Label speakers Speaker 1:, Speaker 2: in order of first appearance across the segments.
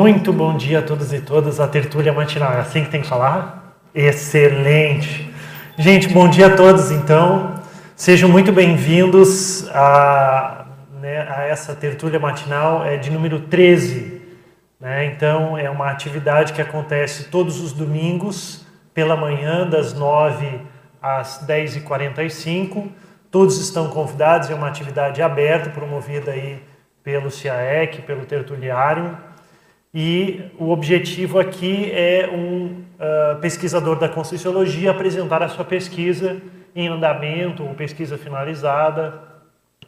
Speaker 1: Muito bom dia a todos e todas, a tertúlia matinal. É assim que tem que falar? Excelente! Gente, bom dia a todos então. Sejam muito bem-vindos a, né, a, essa tertúlia matinal é de número 13. Né? Então, é uma atividade que acontece todos os domingos, pela manhã, das 9 às 10h45. Todos estão convidados, é uma atividade aberta, promovida aí pelo CIAEC, pelo Tertuliário. E o objetivo aqui é um uh, pesquisador da Conscienciologia apresentar a sua pesquisa em andamento, ou pesquisa finalizada,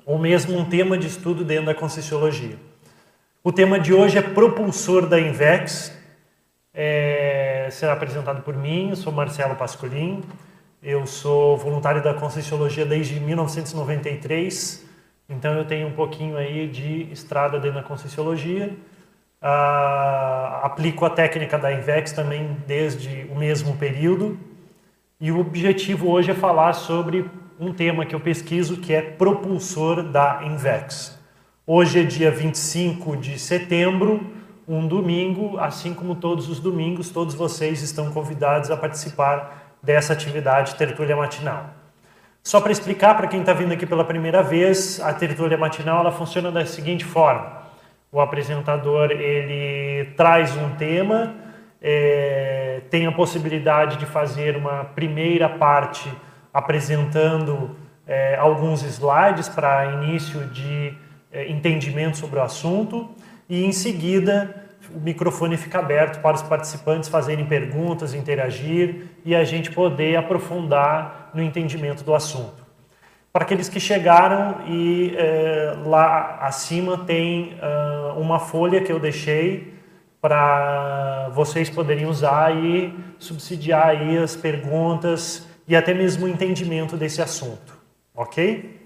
Speaker 1: ou mesmo um tema de estudo dentro da Conscienciologia. O tema de hoje é propulsor da Invex, é, será apresentado por mim, eu sou Marcelo Pascolin, eu sou voluntário da Conscienciologia desde 1993, então eu tenho um pouquinho aí de estrada dentro da Conscienciologia, Uh, aplico a técnica da INVEX também desde o mesmo período. E o objetivo hoje é falar sobre um tema que eu pesquiso que é propulsor da INVEX. Hoje é dia 25 de setembro, um domingo, assim como todos os domingos, todos vocês estão convidados a participar dessa atividade tertúlia matinal. Só para explicar para quem está vindo aqui pela primeira vez, a tertúlia matinal ela funciona da seguinte forma o apresentador ele traz um tema, é, tem a possibilidade de fazer uma primeira parte apresentando é, alguns slides para início de é, entendimento sobre o assunto. E em seguida o microfone fica aberto para os participantes fazerem perguntas, interagir e a gente poder aprofundar no entendimento do assunto para aqueles que chegaram e é, lá acima tem uh, uma folha que eu deixei para vocês poderem usar e subsidiar aí as perguntas e até mesmo o entendimento desse assunto, ok?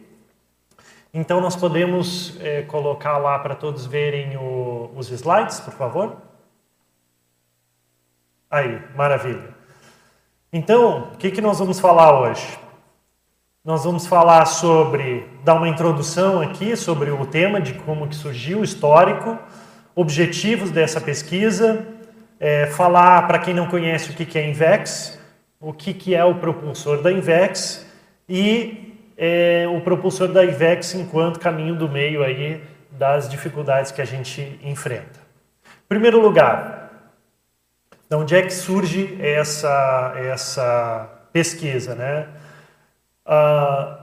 Speaker 1: Então nós podemos é, colocar lá para todos verem o, os slides, por favor? Aí, maravilha. Então, o que, que nós vamos falar hoje? Nós vamos falar sobre, dar uma introdução aqui sobre o tema de como que surgiu, o histórico, objetivos dessa pesquisa, é, falar para quem não conhece o que, que é Invex, o que, que é o propulsor da Invex e é, o propulsor da Invex enquanto caminho do meio aí das dificuldades que a gente enfrenta. Em primeiro lugar, de onde é que surge essa, essa pesquisa, né? Uh,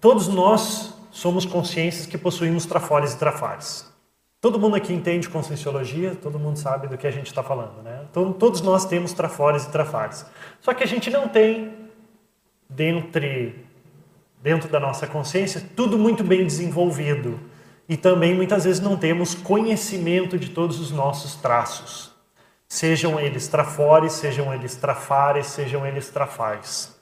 Speaker 1: todos nós somos consciências que possuímos trafores e trafares. Todo mundo aqui entende conscienciologia, todo mundo sabe do que a gente está falando, né? Então, todos nós temos trafores e trafares. Só que a gente não tem, dentre, dentro da nossa consciência, tudo muito bem desenvolvido. E também, muitas vezes, não temos conhecimento de todos os nossos traços. Sejam eles trafores, sejam eles trafares, sejam eles trafais.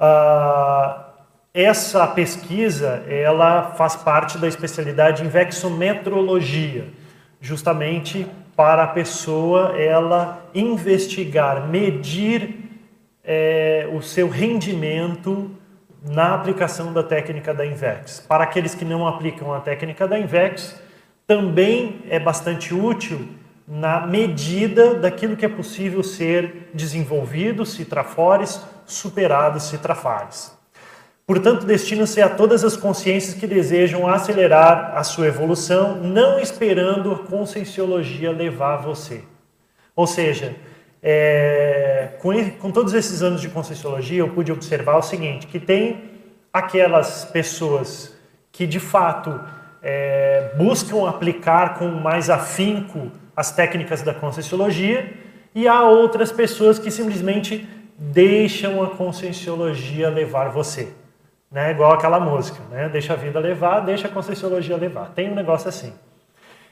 Speaker 1: Uh, essa pesquisa ela faz parte da especialidade em vexometrologia, justamente para a pessoa ela investigar, medir é, o seu rendimento na aplicação da técnica da Invex. Para aqueles que não aplicam a técnica da Invex, também é bastante útil na medida daquilo que é possível ser desenvolvido, se trafores, superado, se trafares. Portanto, destina-se a todas as consciências que desejam acelerar a sua evolução, não esperando a conscienciologia levar você. Ou seja, é, com, com todos esses anos de conscienciologia, eu pude observar o seguinte, que tem aquelas pessoas que, de fato, é, buscam aplicar com mais afinco as técnicas da Conscienciologia, e há outras pessoas que simplesmente deixam a Conscienciologia levar você. Né? Igual aquela música, né? Deixa a vida levar, deixa a Conscienciologia levar. Tem um negócio assim.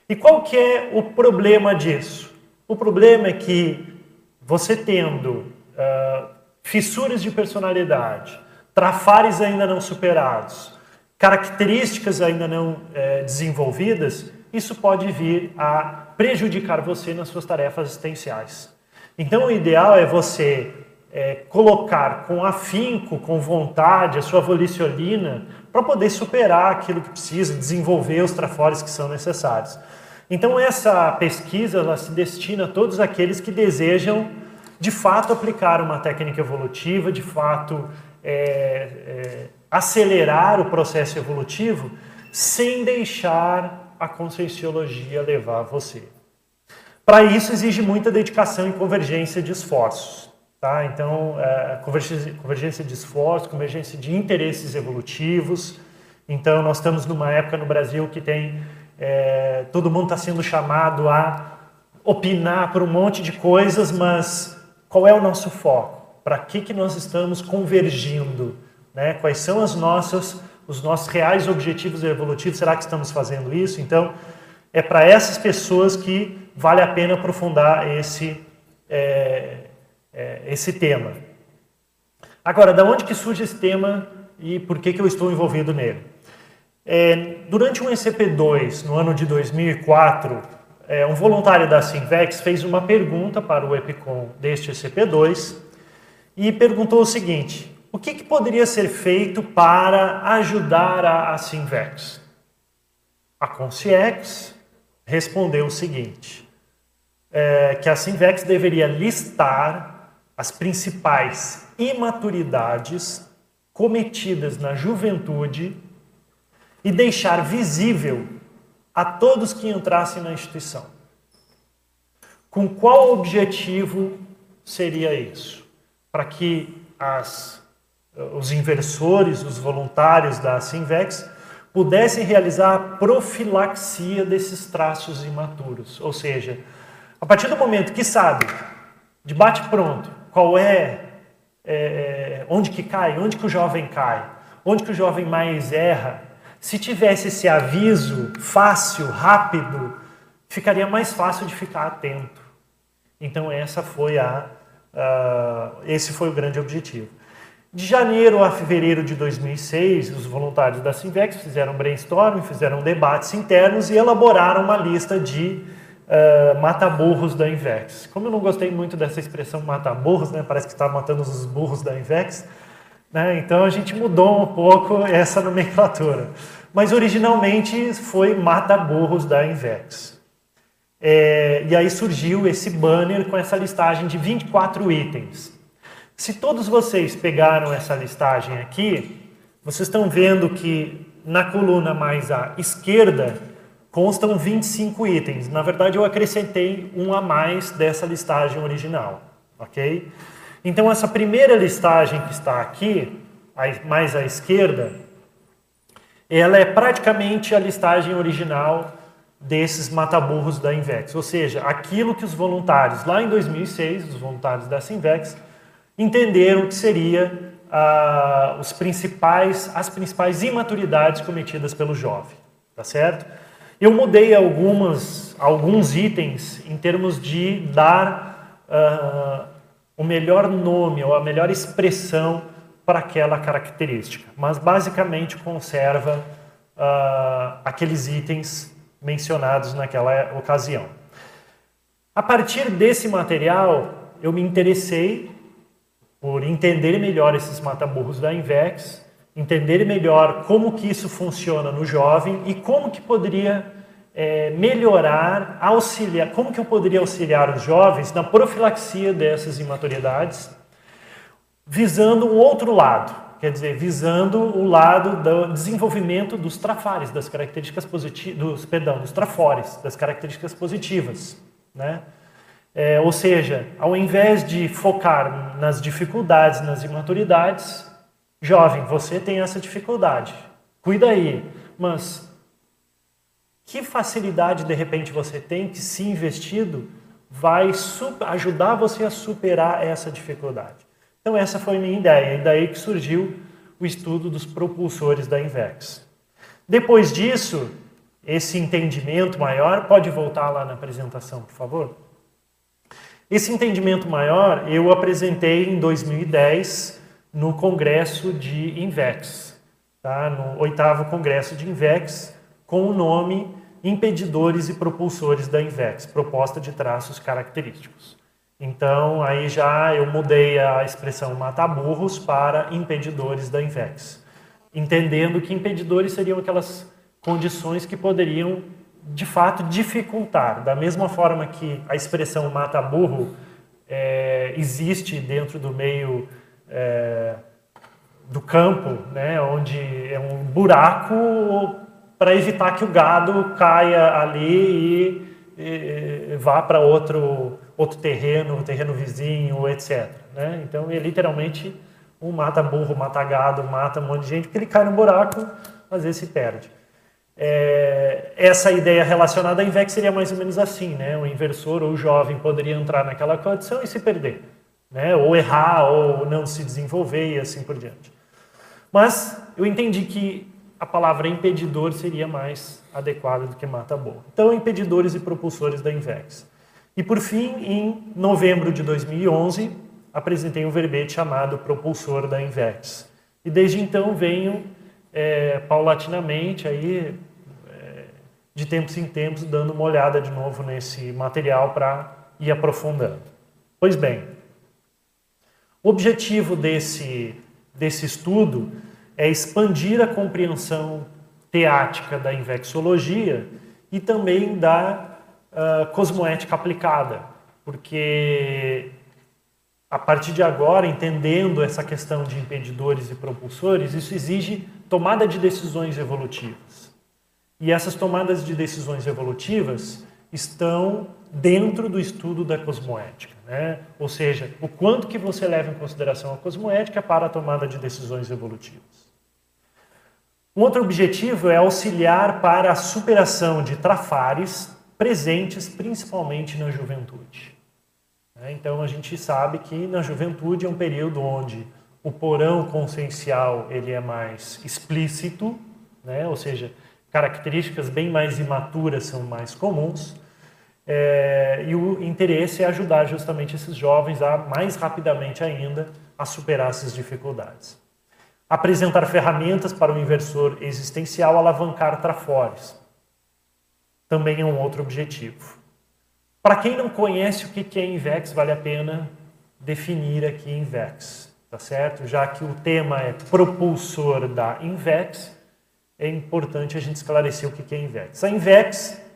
Speaker 1: E qual que é o problema disso? O problema é que você tendo uh, fissuras de personalidade, trafares ainda não superados, características ainda não uh, desenvolvidas, isso pode vir a prejudicar você nas suas tarefas existenciais. Então, o ideal é você é, colocar com afinco, com vontade, a sua volicionina para poder superar aquilo que precisa, desenvolver os trafores que são necessários. Então essa pesquisa ela se destina a todos aqueles que desejam de fato aplicar uma técnica evolutiva, de fato é, é, acelerar o processo evolutivo sem deixar a conscienciologia levar você. Para isso exige muita dedicação e convergência de esforços. Tá? Então, é, convergência, convergência de esforços, convergência de interesses evolutivos. Então, nós estamos numa época no Brasil que tem é, todo mundo está sendo chamado a opinar por um monte de coisas, mas qual é o nosso foco? Para que, que nós estamos convergindo? Né? Quais são as nossas, os nossos reais objetivos evolutivos? Será que estamos fazendo isso? Então, é para essas pessoas que vale a pena aprofundar esse, é, é, esse tema. Agora, da onde que surge esse tema e por que, que eu estou envolvido nele? É, durante um ECP2, no ano de 2004, é, um voluntário da Sinvex fez uma pergunta para o EPICOM deste ECP2 e perguntou o seguinte: o que, que poderia ser feito para ajudar a, a Sinvex? A Conciex respondeu o seguinte: é, que a Sinvex deveria listar as principais imaturidades cometidas na juventude e deixar visível a todos que entrassem na instituição. Com qual objetivo seria isso? Para que as, os inversores, os voluntários da Sinvex, pudessem realizar a profilaxia desses traços imaturos. Ou seja, a partir do momento que sabe, de bate pronto, qual é, é, é onde que cai, onde que o jovem cai, onde que o jovem mais erra, se tivesse esse aviso fácil, rápido, ficaria mais fácil de ficar atento. Então essa foi a, uh, esse foi o grande objetivo. De janeiro a fevereiro de 2006, os voluntários da Simvex fizeram brainstorming, fizeram debates internos e elaboraram uma lista de uh, mata-burros da Invex. Como eu não gostei muito dessa expressão mata-burros, né, parece que está matando os burros da Invex, né? Então a gente mudou um pouco essa nomenclatura. Mas originalmente foi mata-burros da Invex. É, e aí surgiu esse banner com essa listagem de 24 itens. Se todos vocês pegaram essa listagem aqui, vocês estão vendo que na coluna mais à esquerda constam 25 itens. Na verdade, eu acrescentei um a mais dessa listagem original, ok? Então, essa primeira listagem que está aqui, mais à esquerda, ela é praticamente a listagem original desses mataburros da Invex, ou seja, aquilo que os voluntários lá em 2006, os voluntários dessa Invex, entenderam que seria ah, os principais, as principais imaturidades cometidas pelo jovem, tá certo? Eu mudei algumas, alguns itens em termos de dar ah, o melhor nome ou a melhor expressão para aquela característica, mas basicamente conserva uh, aqueles itens mencionados naquela ocasião. A partir desse material, eu me interessei por entender melhor esses mataburros da Invex, entender melhor como que isso funciona no jovem e como que poderia é, melhorar, auxiliar, como que eu poderia auxiliar os jovens na profilaxia dessas imaturidades, visando o outro lado, quer dizer, visando o lado do desenvolvimento dos trafares, das características positivas, dos, perdão, dos trafores, das características positivas, né? É, ou seja, ao invés de focar nas dificuldades, nas imaturidades, jovem, você tem essa dificuldade, cuida aí, mas que facilidade de repente você tem que, se investido, vai ajudar você a superar essa dificuldade. Então, essa foi minha ideia, e daí que surgiu o estudo dos propulsores da Invex. Depois disso, esse entendimento maior, pode voltar lá na apresentação, por favor? Esse entendimento maior eu apresentei em 2010 no congresso de Invex, tá? no oitavo congresso de Invex, com o nome impedidores e propulsores da Invex, proposta de traços característicos. Então, aí já eu mudei a expressão mata-burros para impedidores da Invex, entendendo que impedidores seriam aquelas condições que poderiam de fato, dificultar. Da mesma forma que a expressão mata burro é, existe dentro do meio é, do campo, né, onde é um buraco para evitar que o gado caia ali e, e vá para outro, outro terreno, terreno vizinho, etc. Né? Então, é literalmente um mata burro, mata gado, mata um monte de gente, porque ele cai no buraco, às vezes se perde. É, essa ideia relacionada à INVEX seria mais ou menos assim, né? O inversor ou o jovem poderia entrar naquela condição e se perder, né? Ou errar, ou não se desenvolver e assim por diante. Mas eu entendi que a palavra impedidor seria mais adequada do que mata boa. Então, impedidores e propulsores da INVEX. E por fim, em novembro de 2011, apresentei um verbete chamado propulsor da INVEX. E desde então venho é, paulatinamente aí de tempos em tempos, dando uma olhada de novo nesse material para ir aprofundando. Pois bem, objetivo desse, desse estudo é expandir a compreensão teática da invexologia e também da uh, cosmoética aplicada, porque a partir de agora, entendendo essa questão de impedidores e propulsores, isso exige tomada de decisões evolutivas. E essas tomadas de decisões evolutivas estão dentro do estudo da cosmoética, né? Ou seja, o quanto que você leva em consideração a cosmoética para a tomada de decisões evolutivas. Um outro objetivo é auxiliar para a superação de trafares presentes principalmente na juventude. Né? Então a gente sabe que na juventude é um período onde o porão consciencial ele é mais explícito, né? ou seja, características bem mais imaturas são mais comuns. É, e o interesse é ajudar justamente esses jovens a mais rapidamente ainda a superar essas dificuldades. Apresentar ferramentas para o inversor existencial alavancar trafores. Também é um outro objetivo. Para quem não conhece o que é INVEX, vale a pena definir aqui INVEX, tá certo? Já que o tema é propulsor da INVEX, é importante a gente esclarecer o que é INVEX. A INVEX,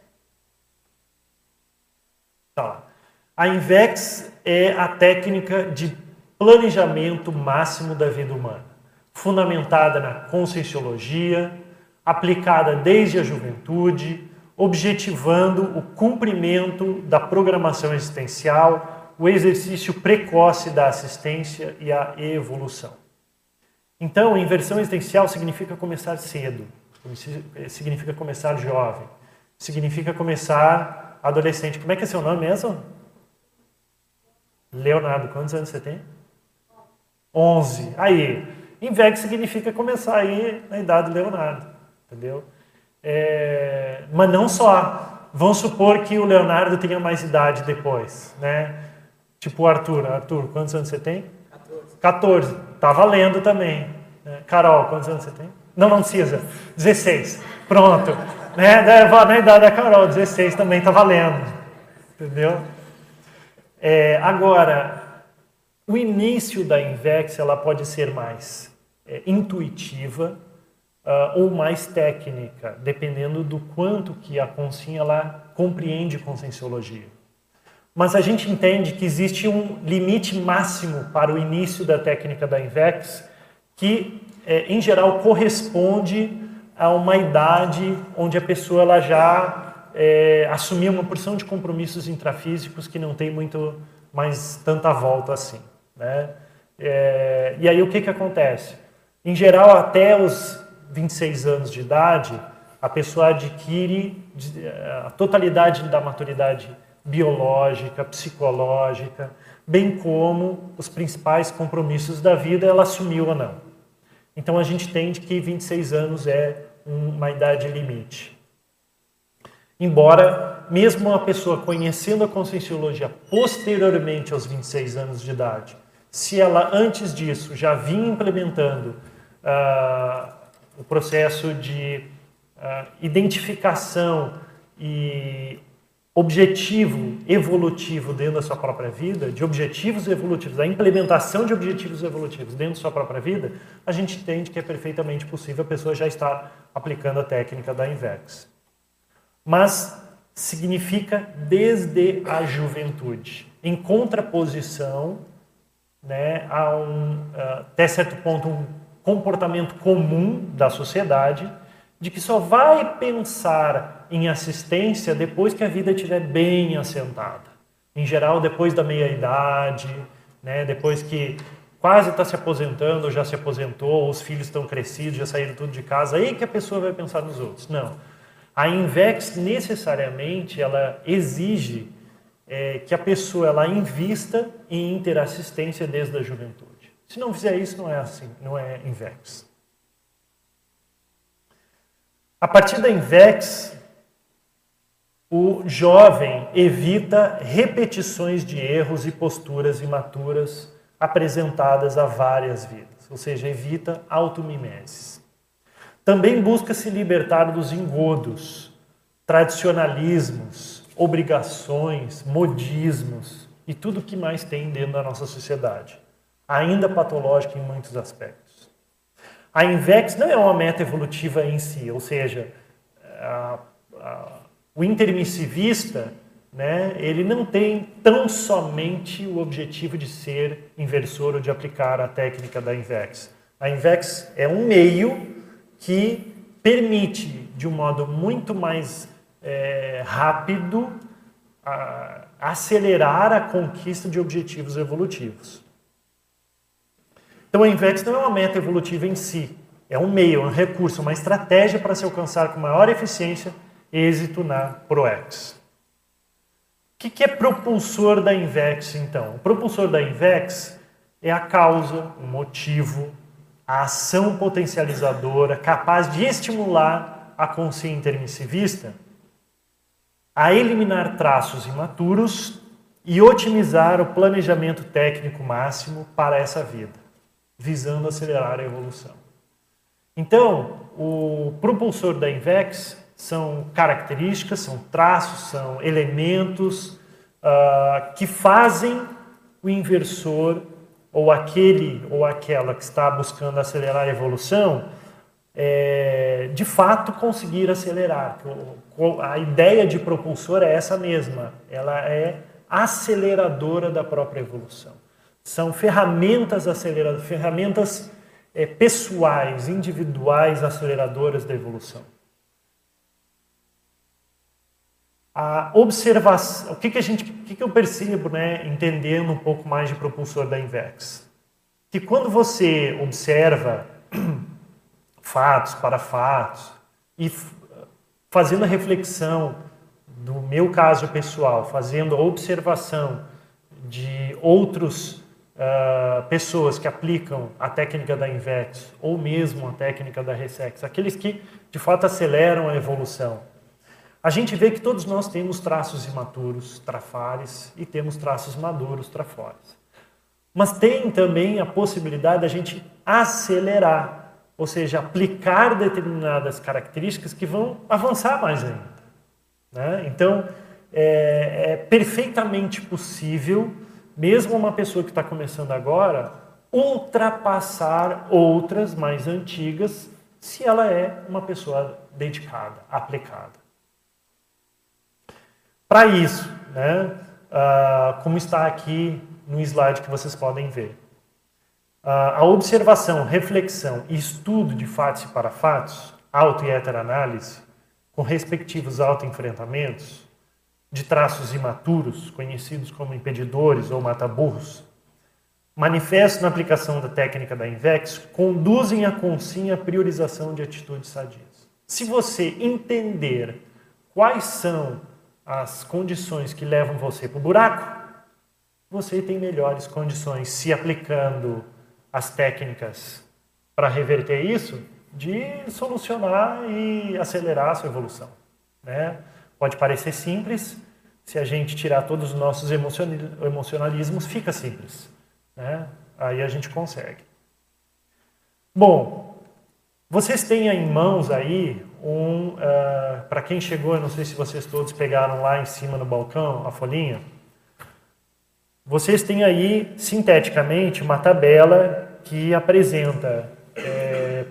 Speaker 1: tá a INVEX é a técnica de planejamento máximo da vida humana, fundamentada na conscienciologia, aplicada desde a juventude, objetivando o cumprimento da programação existencial, o exercício precoce da assistência e a evolução. Então, inversão existencial significa começar cedo, significa começar jovem, significa começar adolescente. Como é que é seu nome mesmo? Leonardo, quantos anos você tem? 11. Aí, INVEC significa começar aí na idade do Leonardo, entendeu? É, mas não só. Vamos supor que o Leonardo tenha mais idade depois, né? Tipo o Arthur. Arthur, quantos anos você tem? 14. Tá valendo também. Né? Carol, quantos anos você tem? Não, não precisa. 16. Pronto. Né? Na idade da Carol, 16 também tá valendo. Entendeu? É, agora, o início da Invex ela pode ser mais é, intuitiva uh, ou mais técnica, dependendo do quanto que a consciência ela compreende conscienciologia. Mas a gente entende que existe um limite máximo para o início da técnica da INVEX, que, é, em geral, corresponde a uma idade onde a pessoa ela já é, assumiu uma porção de compromissos intrafísicos que não tem muito mais tanta volta assim. Né? É, e aí o que, que acontece? Em geral, até os 26 anos de idade, a pessoa adquire a totalidade da maturidade biológica, psicológica, bem como os principais compromissos da vida, ela assumiu ou não. Então a gente entende que 26 anos é uma idade limite. Embora, mesmo uma pessoa conhecendo a conscienciologia posteriormente aos 26 anos de idade, se ela antes disso já vinha implementando uh, o processo de uh, identificação e objetivo evolutivo dentro da sua própria vida, de objetivos evolutivos, da implementação de objetivos evolutivos dentro da sua própria vida, a gente entende que é perfeitamente possível a pessoa já estar aplicando a técnica da INVEX. mas significa desde a juventude, em contraposição né, a um, até certo ponto, um comportamento comum da sociedade de que só vai pensar em assistência depois que a vida estiver bem assentada. Em geral, depois da meia-idade, né, depois que quase está se aposentando, já se aposentou, os filhos estão crescidos, já saíram tudo de casa, aí que a pessoa vai pensar nos outros. Não. A Invex necessariamente ela exige é, que a pessoa ela invista em interassistência desde a juventude. Se não fizer isso, não é assim, não é Invex. A partir da Invex, o jovem evita repetições de erros e posturas imaturas apresentadas a várias vidas, ou seja, evita automimeses. Também busca se libertar dos engodos, tradicionalismos, obrigações, modismos e tudo o que mais tem dentro da nossa sociedade, ainda patológica em muitos aspectos. A INVEX não é uma meta evolutiva em si, ou seja, a, a, o intermissivista né, ele não tem tão somente o objetivo de ser inversor ou de aplicar a técnica da INVEX. A INVEX é um meio que permite, de um modo muito mais é, rápido a, acelerar a conquista de objetivos evolutivos. Então, a INVEX não é uma meta evolutiva em si, é um meio, é um recurso, uma estratégia para se alcançar com maior eficiência êxito na ProEx. O que é propulsor da INVEX, então? O propulsor da INVEX é a causa, o motivo, a ação potencializadora capaz de estimular a consciência intermissivista a eliminar traços imaturos e otimizar o planejamento técnico máximo para essa vida, visando acelerar a evolução. Então, o propulsor da Invex são características, são traços, são elementos uh, que fazem o inversor ou aquele ou aquela que está buscando acelerar a evolução é, de fato conseguir acelerar. A ideia de propulsor é essa mesma, ela é aceleradora da própria evolução. São ferramentas aceleradoras, ferramentas é, pessoais, individuais aceleradoras da evolução. A observação, o que, que a gente, o que, que eu percebo, né, entendendo um pouco mais de propulsor da Invex, que quando você observa fatos para fatos e fazendo a reflexão do meu caso pessoal, fazendo a observação de outros uh, pessoas que aplicam a técnica da Invex ou mesmo a técnica da Resex, aqueles que de fato aceleram a evolução, a gente vê que todos nós temos traços imaturos, trafares, e temos traços maduros, trafores. Mas tem também a possibilidade da gente acelerar ou seja, aplicar determinadas características que vão avançar mais ainda. Né? Então, é, é perfeitamente possível, mesmo uma pessoa que está começando agora, ultrapassar outras mais antigas se ela é uma pessoa dedicada, aplicada. Para isso, né, uh, como está aqui no slide que vocês podem ver, a observação, reflexão e estudo de fatos e parafatos, auto e heteroanálise, com respectivos autoenfrentamentos, de traços imaturos, conhecidos como impedidores ou mataburros, manifestos na aplicação da técnica da INVEX, conduzem a consciência à priorização de atitudes sadias. Se você entender quais são as condições que levam você para o buraco, você tem melhores condições se aplicando as técnicas para reverter isso, de solucionar e acelerar a sua evolução. Né? Pode parecer simples, se a gente tirar todos os nossos emocionalismos, fica simples. Né? Aí a gente consegue. Bom, vocês têm em mãos aí um. Uh, ah, para quem chegou, eu não sei se vocês todos pegaram lá em cima no balcão a folhinha. Vocês têm aí, sinteticamente, uma tabela que apresenta é,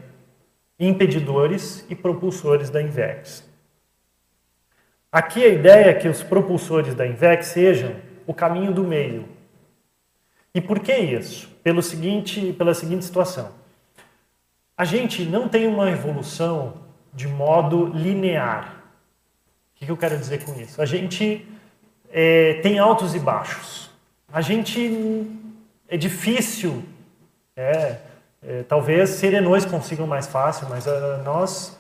Speaker 1: impedidores e propulsores da INVEX. Aqui a ideia é que os propulsores da INVEC sejam o caminho do meio. E por que isso? Pelo seguinte, pela seguinte situação. A gente não tem uma evolução de modo linear. O que eu quero dizer com isso? A gente é, tem altos e baixos. A gente é difícil, é, é, talvez serenões consigam mais fácil, mas a, nós,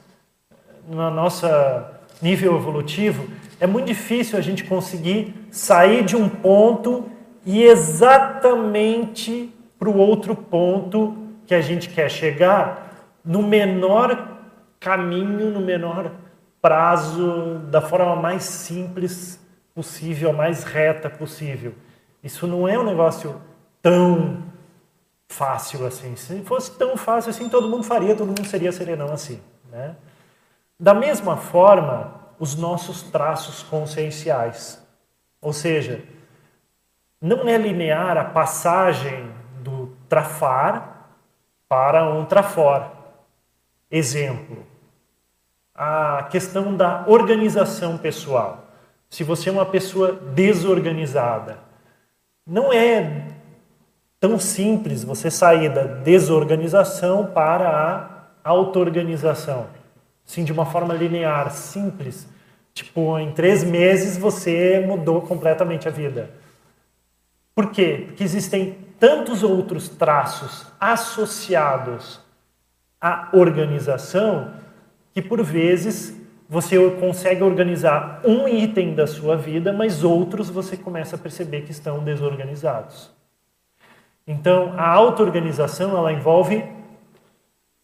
Speaker 1: na nossa nível evolutivo, é muito difícil a gente conseguir sair de um ponto e exatamente para o outro ponto que a gente quer chegar no menor caminho, no menor prazo, da forma mais simples possível, mais reta possível. Isso não é um negócio tão fácil assim. Se fosse tão fácil assim, todo mundo faria, todo mundo seria serenão assim. Né? Da mesma forma, os nossos traços conscienciais. Ou seja, não é linear a passagem do trafar para um trafor. Exemplo, a questão da organização pessoal. Se você é uma pessoa desorganizada, não é tão simples você sair da desorganização para a auto-organização. Sim, de uma forma linear, simples. Tipo, em três meses você mudou completamente a vida. Por quê? Porque existem tantos outros traços associados à organização que, por vezes, você consegue organizar um item da sua vida, mas outros você começa a perceber que estão desorganizados. Então, a auto-organização, ela envolve,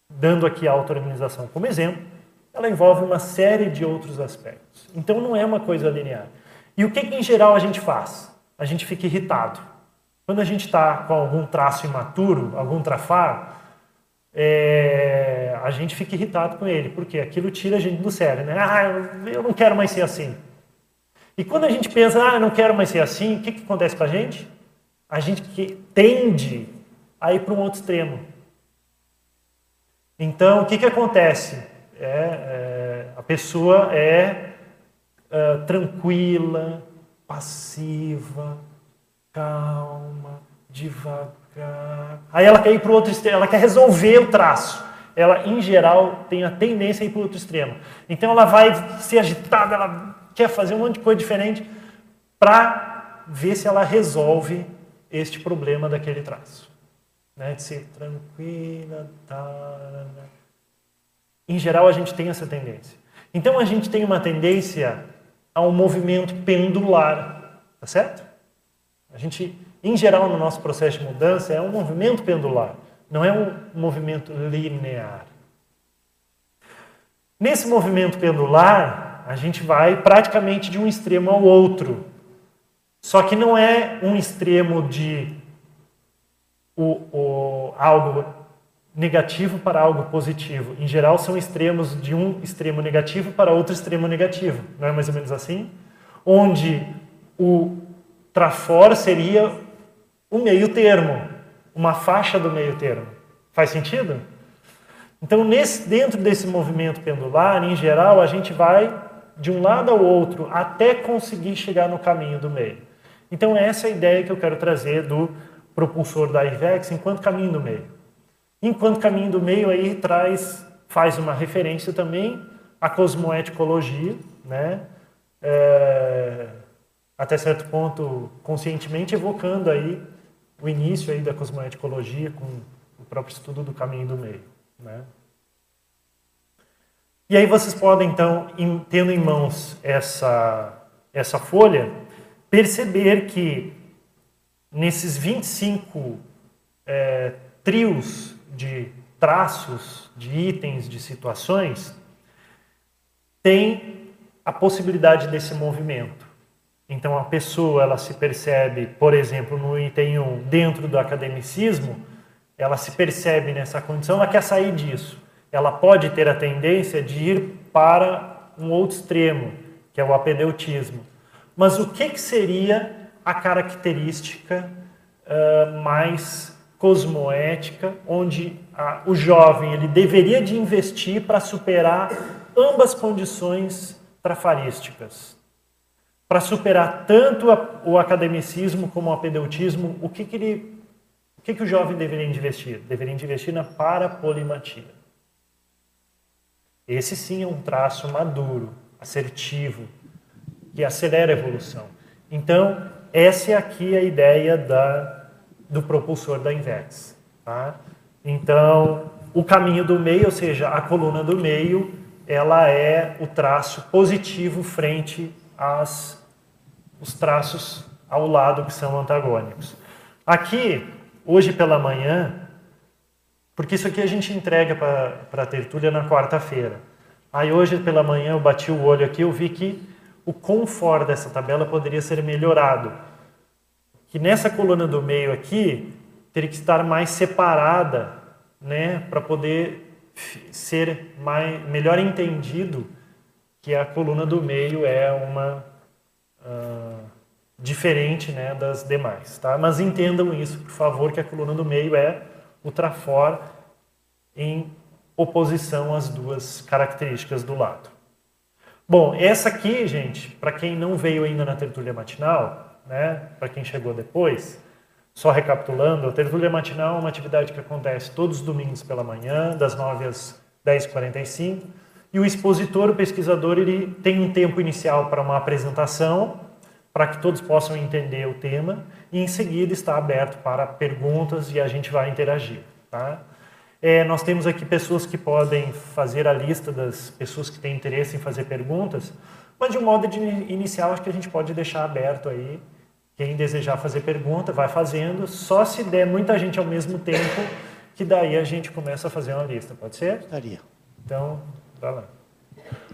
Speaker 1: dando aqui a auto-organização como exemplo, ela envolve uma série de outros aspectos. Então, não é uma coisa linear. E o que, que em geral, a gente faz? A gente fica irritado. Quando a gente está com algum traço imaturo, algum trafar, é, a gente fica irritado com ele, porque aquilo tira a gente do sério, né? Ah, eu não quero mais ser assim. E quando a gente pensa, ah, eu não quero mais ser assim, o que, que acontece com a gente? A gente que tende a ir para um outro extremo. Então, o que, que acontece? É, é, a pessoa é, é tranquila, passiva, calma, devagar. Aí ela quer ir para o outro extremo, ela quer resolver o traço. Ela, em geral, tem a tendência a ir para o outro extremo. Então ela vai ser agitada, ela quer fazer um monte de coisa diferente para ver se ela resolve este problema daquele traço. Né? De ser tranquila. Tá, em geral, a gente tem essa tendência. Então a gente tem uma tendência a um movimento pendular, tá certo? A gente, em geral, no nosso processo de mudança, é um movimento pendular, não é um movimento linear. Nesse movimento pendular, a gente vai praticamente de um extremo ao outro. Só que não é um extremo de o, o, algo negativo para algo positivo. Em geral, são extremos de um extremo negativo para outro extremo negativo. Não é mais ou menos assim? Onde o Trafor seria o meio termo, uma faixa do meio termo. Faz sentido? Então, nesse, dentro desse movimento pendular, em geral, a gente vai de um lado ao outro até conseguir chegar no caminho do meio. Então, essa é a ideia que eu quero trazer do propulsor da IVEX enquanto caminho do meio. Enquanto caminho do meio, aí traz, faz uma referência também à cosmoeticologia, né? É, até certo ponto conscientemente evocando aí o início aí da cosmoeticologia com o próprio estudo do caminho do meio, né? E aí vocês podem então, em, tendo em mãos essa essa folha, perceber que nesses 25 é, trios de traços, de itens, de situações, tem a possibilidade desse movimento. Então a pessoa ela se percebe, por exemplo, no item 1, dentro do academicismo, ela se percebe nessa condição, ela quer sair disso. Ela pode ter a tendência de ir para um outro extremo, que é o apedeutismo. Mas o que, que seria a característica uh, mais cosmoética, onde a, o jovem ele deveria de investir para superar ambas condições trafarísticas? para superar tanto a, o academicismo como o apedeutismo, o que, que ele, o que, que o jovem deveria investir? Deveria investir na parapolimatia. Esse sim é um traço maduro, assertivo, que acelera a evolução. Então, essa é aqui a ideia da, do propulsor da Invex. Tá? Então, o caminho do meio, ou seja, a coluna do meio, ela é o traço positivo frente às os traços ao lado que são antagônicos. Aqui, hoje pela manhã, porque isso aqui a gente entrega para a tertúlia na quarta-feira. Aí hoje pela manhã eu bati o olho aqui, eu vi que o conforto dessa tabela poderia ser melhorado. Que nessa coluna do meio aqui teria que estar mais separada, né, para poder ser mais, melhor entendido que a coluna do meio é uma uh, diferente, né, das demais, tá? Mas entendam isso, por favor, que a coluna do meio é o trafor em oposição às duas características do lado. Bom, essa aqui, gente, para quem não veio ainda na tertúlia matinal, né, para quem chegou depois, só recapitulando, a tertúlia matinal é uma atividade que acontece todos os domingos pela manhã, das 9 às 10h45, e o expositor, o pesquisador, ele tem um tempo inicial para uma apresentação, para que todos possam entender o tema, e em seguida está aberto para perguntas e a gente vai interagir. Tá? É, nós temos aqui pessoas que podem fazer a lista das pessoas que têm interesse em fazer perguntas, mas de um modo de inicial acho que a gente pode deixar aberto aí. Quem desejar fazer pergunta, vai fazendo. Só se der muita gente ao mesmo tempo, que daí a gente começa a fazer uma lista. Pode ser?
Speaker 2: Estaria.
Speaker 1: Então, vai lá.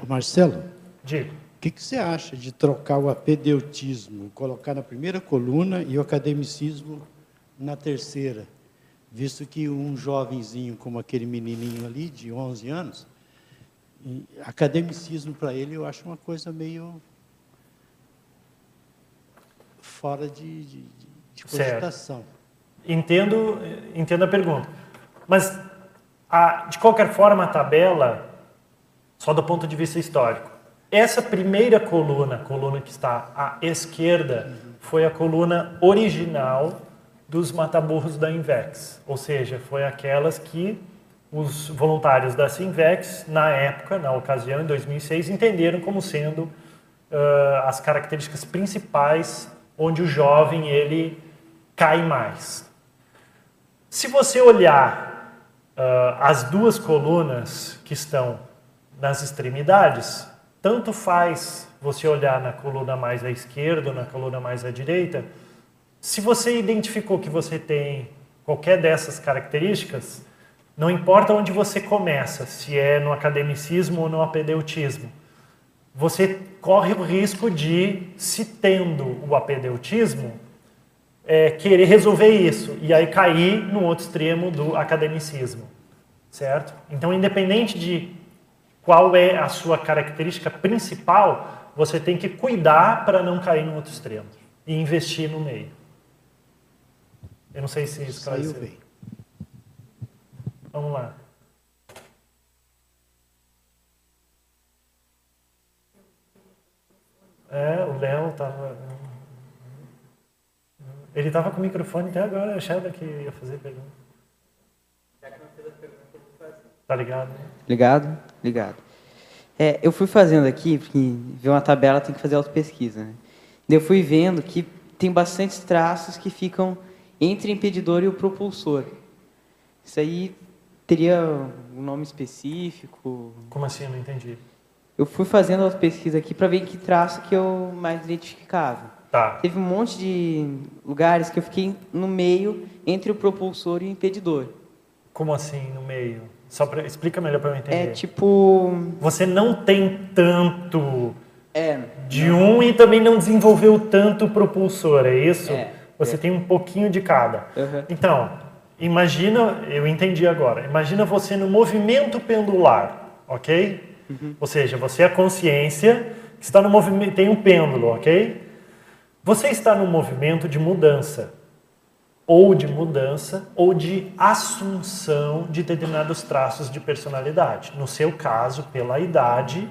Speaker 2: Marcelo,
Speaker 1: diga.
Speaker 2: O que, que você acha de trocar o apedeutismo, colocar na primeira coluna e o academicismo na terceira? visto que um jovenzinho como aquele menininho ali, de 11 anos, academicismo para ele eu acho uma coisa meio fora de, de, de cogitação.
Speaker 1: Entendo, entendo a pergunta. Mas, a, de qualquer forma, a tabela, só do ponto de vista histórico, essa primeira coluna, coluna que está à esquerda, uhum. foi a coluna original dos mataburros da Invex, ou seja, foi aquelas que os voluntários da Sinvex, na época, na ocasião, em 2006, entenderam como sendo uh, as características principais onde o jovem ele cai mais. Se você olhar uh, as duas colunas que estão nas extremidades, tanto faz você olhar na coluna mais à esquerda ou na coluna mais à direita, se você identificou que você tem qualquer dessas características, não importa onde você começa, se é no academicismo ou no apedeutismo, você corre o risco de, se tendo o apedeutismo, é, querer resolver isso e aí cair no outro extremo do academicismo, certo? Então, independente de qual é a sua característica principal, você tem que cuidar para não cair no outro extremo e investir no meio. Eu não sei se isso
Speaker 2: Saiu bem.
Speaker 1: Vamos lá. É, o Léo estava. Ele estava com o microfone até agora, eu achava que ia fazer pergunta. Tá ligado? Né?
Speaker 3: Ligado? Ligado. É, eu fui fazendo aqui, porque ver uma tabela tem que fazer auto-pesquisa, né? Eu fui vendo que tem bastantes traços que ficam entre o impedidor e o propulsor. Isso aí teria um nome específico?
Speaker 1: Como assim? Eu não entendi.
Speaker 3: Eu fui fazendo as pesquisas aqui para ver que traço que eu mais identificava.
Speaker 1: Tá.
Speaker 3: Teve um monte de lugares que eu fiquei no meio entre o propulsor e o impedidor.
Speaker 1: Como assim no meio? Só pra, explica melhor para eu entender.
Speaker 3: É tipo.
Speaker 1: Você não tem tanto
Speaker 3: é,
Speaker 1: de não. um e também não desenvolveu tanto o propulsor, é isso?
Speaker 3: É.
Speaker 1: Você é. tem um pouquinho de cada.
Speaker 3: Uhum.
Speaker 1: Então, imagina, eu entendi agora. Imagina você no movimento pendular, ok?
Speaker 3: Uhum.
Speaker 1: Ou seja, você é a consciência que está no movimento, tem um pêndulo, ok? Você está no movimento de mudança, ou de mudança, ou de assunção de determinados traços de personalidade. No seu caso, pela idade,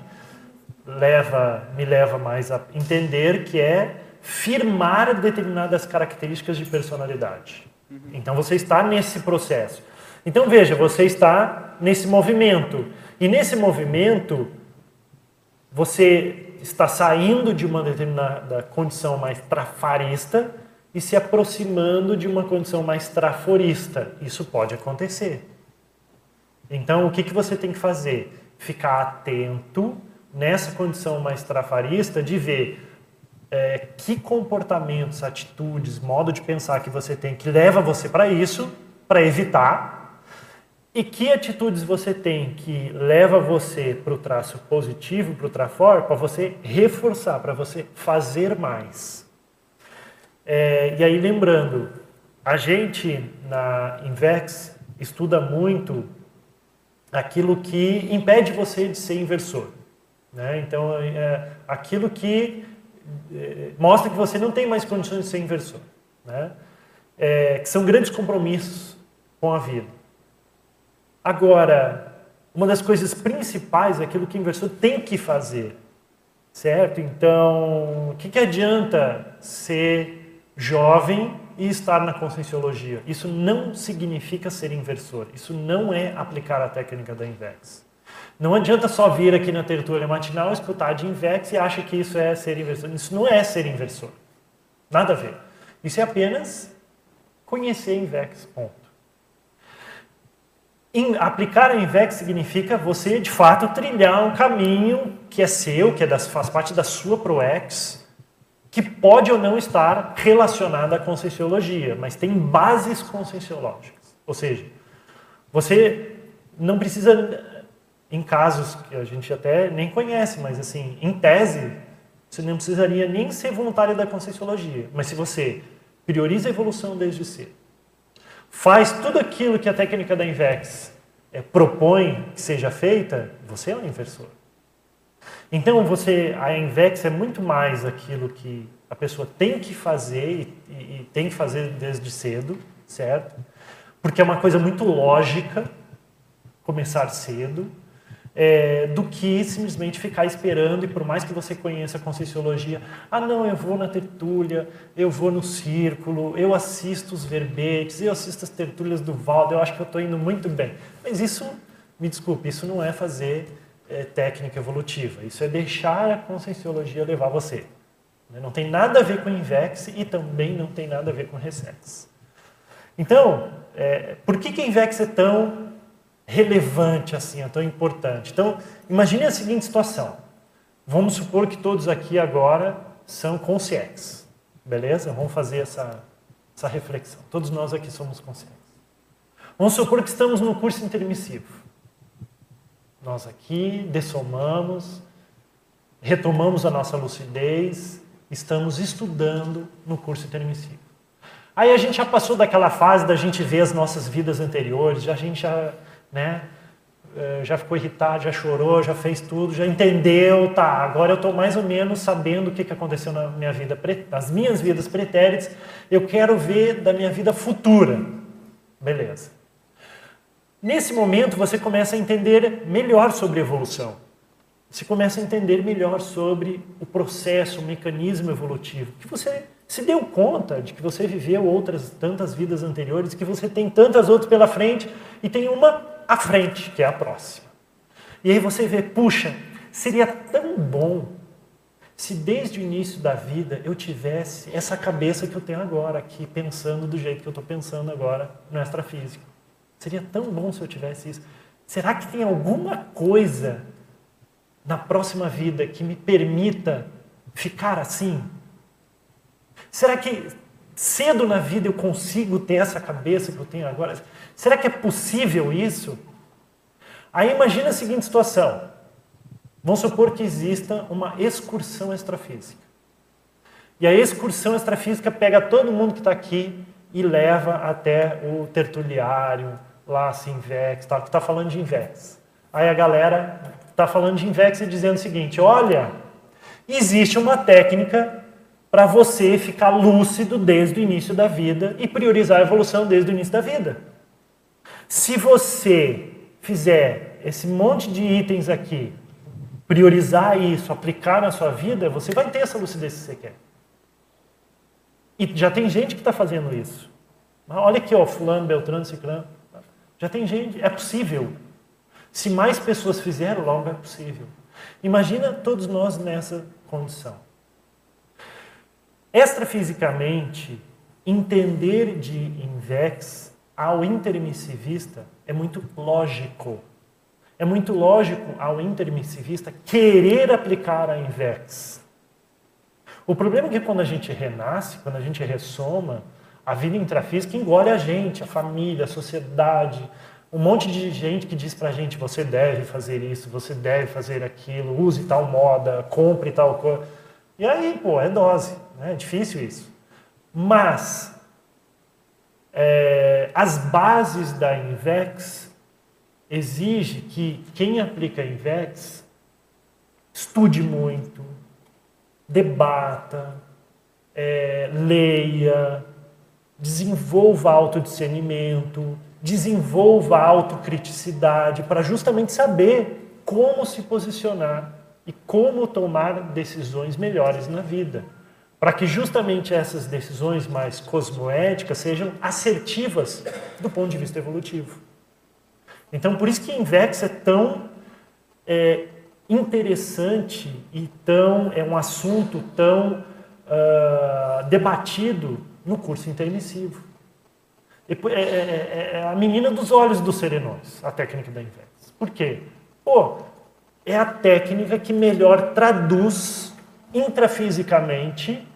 Speaker 1: leva, me leva mais a entender que é firmar determinadas características de personalidade. Então você está nesse processo. Então veja, você está nesse movimento. E nesse movimento, você está saindo de uma determinada condição mais trafarista e se aproximando de uma condição mais traforista. Isso pode acontecer. Então, o que, que você tem que fazer? Ficar atento nessa condição mais trafarista de ver é, que comportamentos, atitudes, modo de pensar que você tem que leva você para isso, para evitar, e que atitudes você tem que leva você para o traço positivo, para o trafor, para você reforçar, para você fazer mais. É, e aí lembrando, a gente na Invex estuda muito aquilo que impede você de ser inversor. Né? Então, é, aquilo que é, mostra que você não tem mais condições de ser inversor. Né? É, que são grandes compromissos com a vida. Agora, uma das coisas principais é aquilo que o inversor tem que fazer, certo? Então, o que, que adianta ser jovem e estar na conscienciologia? Isso não significa ser inversor, isso não é aplicar a técnica da Invex. Não adianta só vir aqui na tertúlia matinal, escutar de Invex e acha que isso é ser inversor. Isso não é ser inversor. Nada a ver. Isso é apenas conhecer Invex, ponto. Aplicar a Invex significa você, de fato, trilhar um caminho que é seu, que é das, faz parte da sua ProEx, que pode ou não estar relacionado à conscienciologia, mas tem bases conscienciológicas. Ou seja, você não precisa em casos que a gente até nem conhece, mas assim, em tese, você não precisaria nem ser voluntário da Conscienciologia. Mas se você prioriza a evolução desde cedo, faz tudo aquilo que a técnica da Invex é, propõe que seja feita, você é um inversor. Então, você, a Invex é muito mais aquilo que a pessoa tem que fazer e, e tem que fazer desde cedo, certo? Porque é uma coisa muito lógica começar cedo, é, do que simplesmente ficar esperando e por mais que você conheça a Conscienciologia, ah não, eu vou na tertúlia, eu vou no círculo, eu assisto os verbetes, eu assisto as tertúlias do Valdo, eu acho que eu estou indo muito bem. Mas isso, me desculpe, isso não é fazer é, técnica evolutiva, isso é deixar a Conscienciologia levar você. Né? Não tem nada a ver com Invex e também não tem nada a ver com Resex. Então, é, por que, que a Invex é tão relevante assim, é tão importante. Então, imagine a seguinte situação. Vamos supor que todos aqui agora são conscientes. Beleza? Vamos fazer essa, essa reflexão. Todos nós aqui somos conscientes. Vamos supor que estamos no curso intermissivo. Nós aqui dessomamos, retomamos a nossa lucidez, estamos estudando no curso intermissivo. Aí a gente já passou daquela fase da gente ver as nossas vidas anteriores, já a gente já né? Eh, já ficou irritado, já chorou, já fez tudo, já entendeu, tá, agora eu estou mais ou menos sabendo o que, que aconteceu na minha vida, nas minhas vidas pretéritas, eu quero ver da minha vida futura. Beleza. Nesse momento você começa a entender melhor sobre evolução. Você começa a entender melhor sobre o processo, o mecanismo evolutivo. Que você se deu conta de que você viveu outras tantas vidas anteriores, que você tem tantas outras pela frente e tem uma à frente, que é a próxima. E aí você vê, puxa, seria tão bom se desde o início da vida eu tivesse essa cabeça que eu tenho agora aqui, pensando do jeito que eu estou pensando agora no extrafísico. Seria tão bom se eu tivesse isso. Será que tem alguma coisa na próxima vida que me permita ficar assim? Será que cedo na vida eu consigo ter essa cabeça que eu tenho agora? Será que é possível isso? Aí imagina a seguinte situação. Vamos supor que exista uma excursão extrafísica. E a excursão extrafísica pega todo mundo que está aqui e leva até o tertuliário, lá assim, Invex, tá, que está falando de Invex. Aí a galera está falando de Invex e dizendo o seguinte: olha, existe uma técnica para você ficar lúcido desde o início da vida e priorizar a evolução desde o início da vida. Se você fizer esse monte de itens aqui priorizar isso, aplicar na sua vida, você vai ter essa lucidez que você quer. E já tem gente que está fazendo isso. Olha aqui, ó, fulano, beltrano, ciclano. Já tem gente, é possível. Se mais pessoas fizeram, logo é possível. Imagina todos nós nessa condição. Extrafisicamente, entender de Invex ao intermissivista é muito lógico. É muito lógico ao intermissivista querer aplicar a Invex. O problema é que quando a gente renasce, quando a gente ressoma, a vida intrafísica engole a gente, a família, a sociedade, um monte de gente que diz pra gente: você deve fazer isso, você deve fazer aquilo, use tal moda, compre tal coisa. E aí, pô, é dose. Né? É difícil isso. Mas é, as bases da Invex exige que quem aplica a Invex estude muito, debata, é, leia, desenvolva autodiscernimento, desenvolva autocriticidade para justamente saber como se posicionar e como tomar decisões melhores na vida. Para que justamente essas decisões mais cosmoéticas sejam assertivas do ponto de vista evolutivo. Então, por isso que Invex é tão é, interessante e tão é um assunto tão uh, debatido no curso intermissivo. É, é, é, é, a menina dos olhos dos serenões, a técnica da Invex. Por quê? Pô, é a técnica que melhor traduz intrafisicamente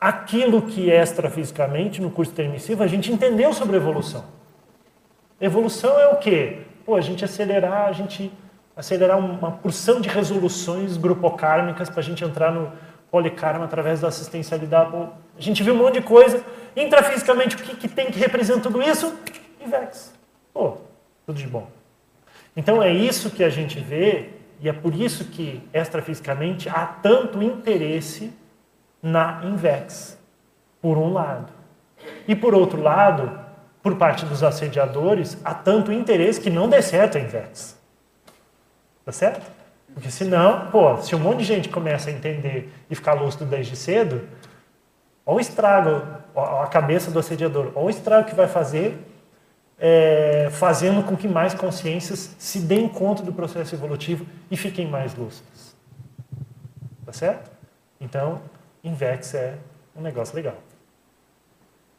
Speaker 1: aquilo que extrafisicamente, no curso intermissivo, a gente entendeu sobre evolução. Evolução é o quê? Pô, a gente acelerar, a gente acelerar uma porção de resoluções grupocármicas para a gente entrar no, policarma através da assistencialidade. A gente viu um monte de coisa. Intrafisicamente, o que, que tem que representar tudo isso? IVEX. Pô, tudo de bom. Então é isso que a gente vê, e é por isso que extrafisicamente há tanto interesse na INVEX, por um lado. E por outro lado, por parte dos assediadores, há tanto interesse que não dê certo a INVEX. Tá certo? Porque senão, pô, se um monte de gente começa a entender e ficar lúcido desde cedo, ou estrago a cabeça do assediador, ou o estrago que vai fazer é, fazendo com que mais consciências se deem conta do processo evolutivo e fiquem mais lúcidas. Tá certo? Então, Invex é um negócio legal.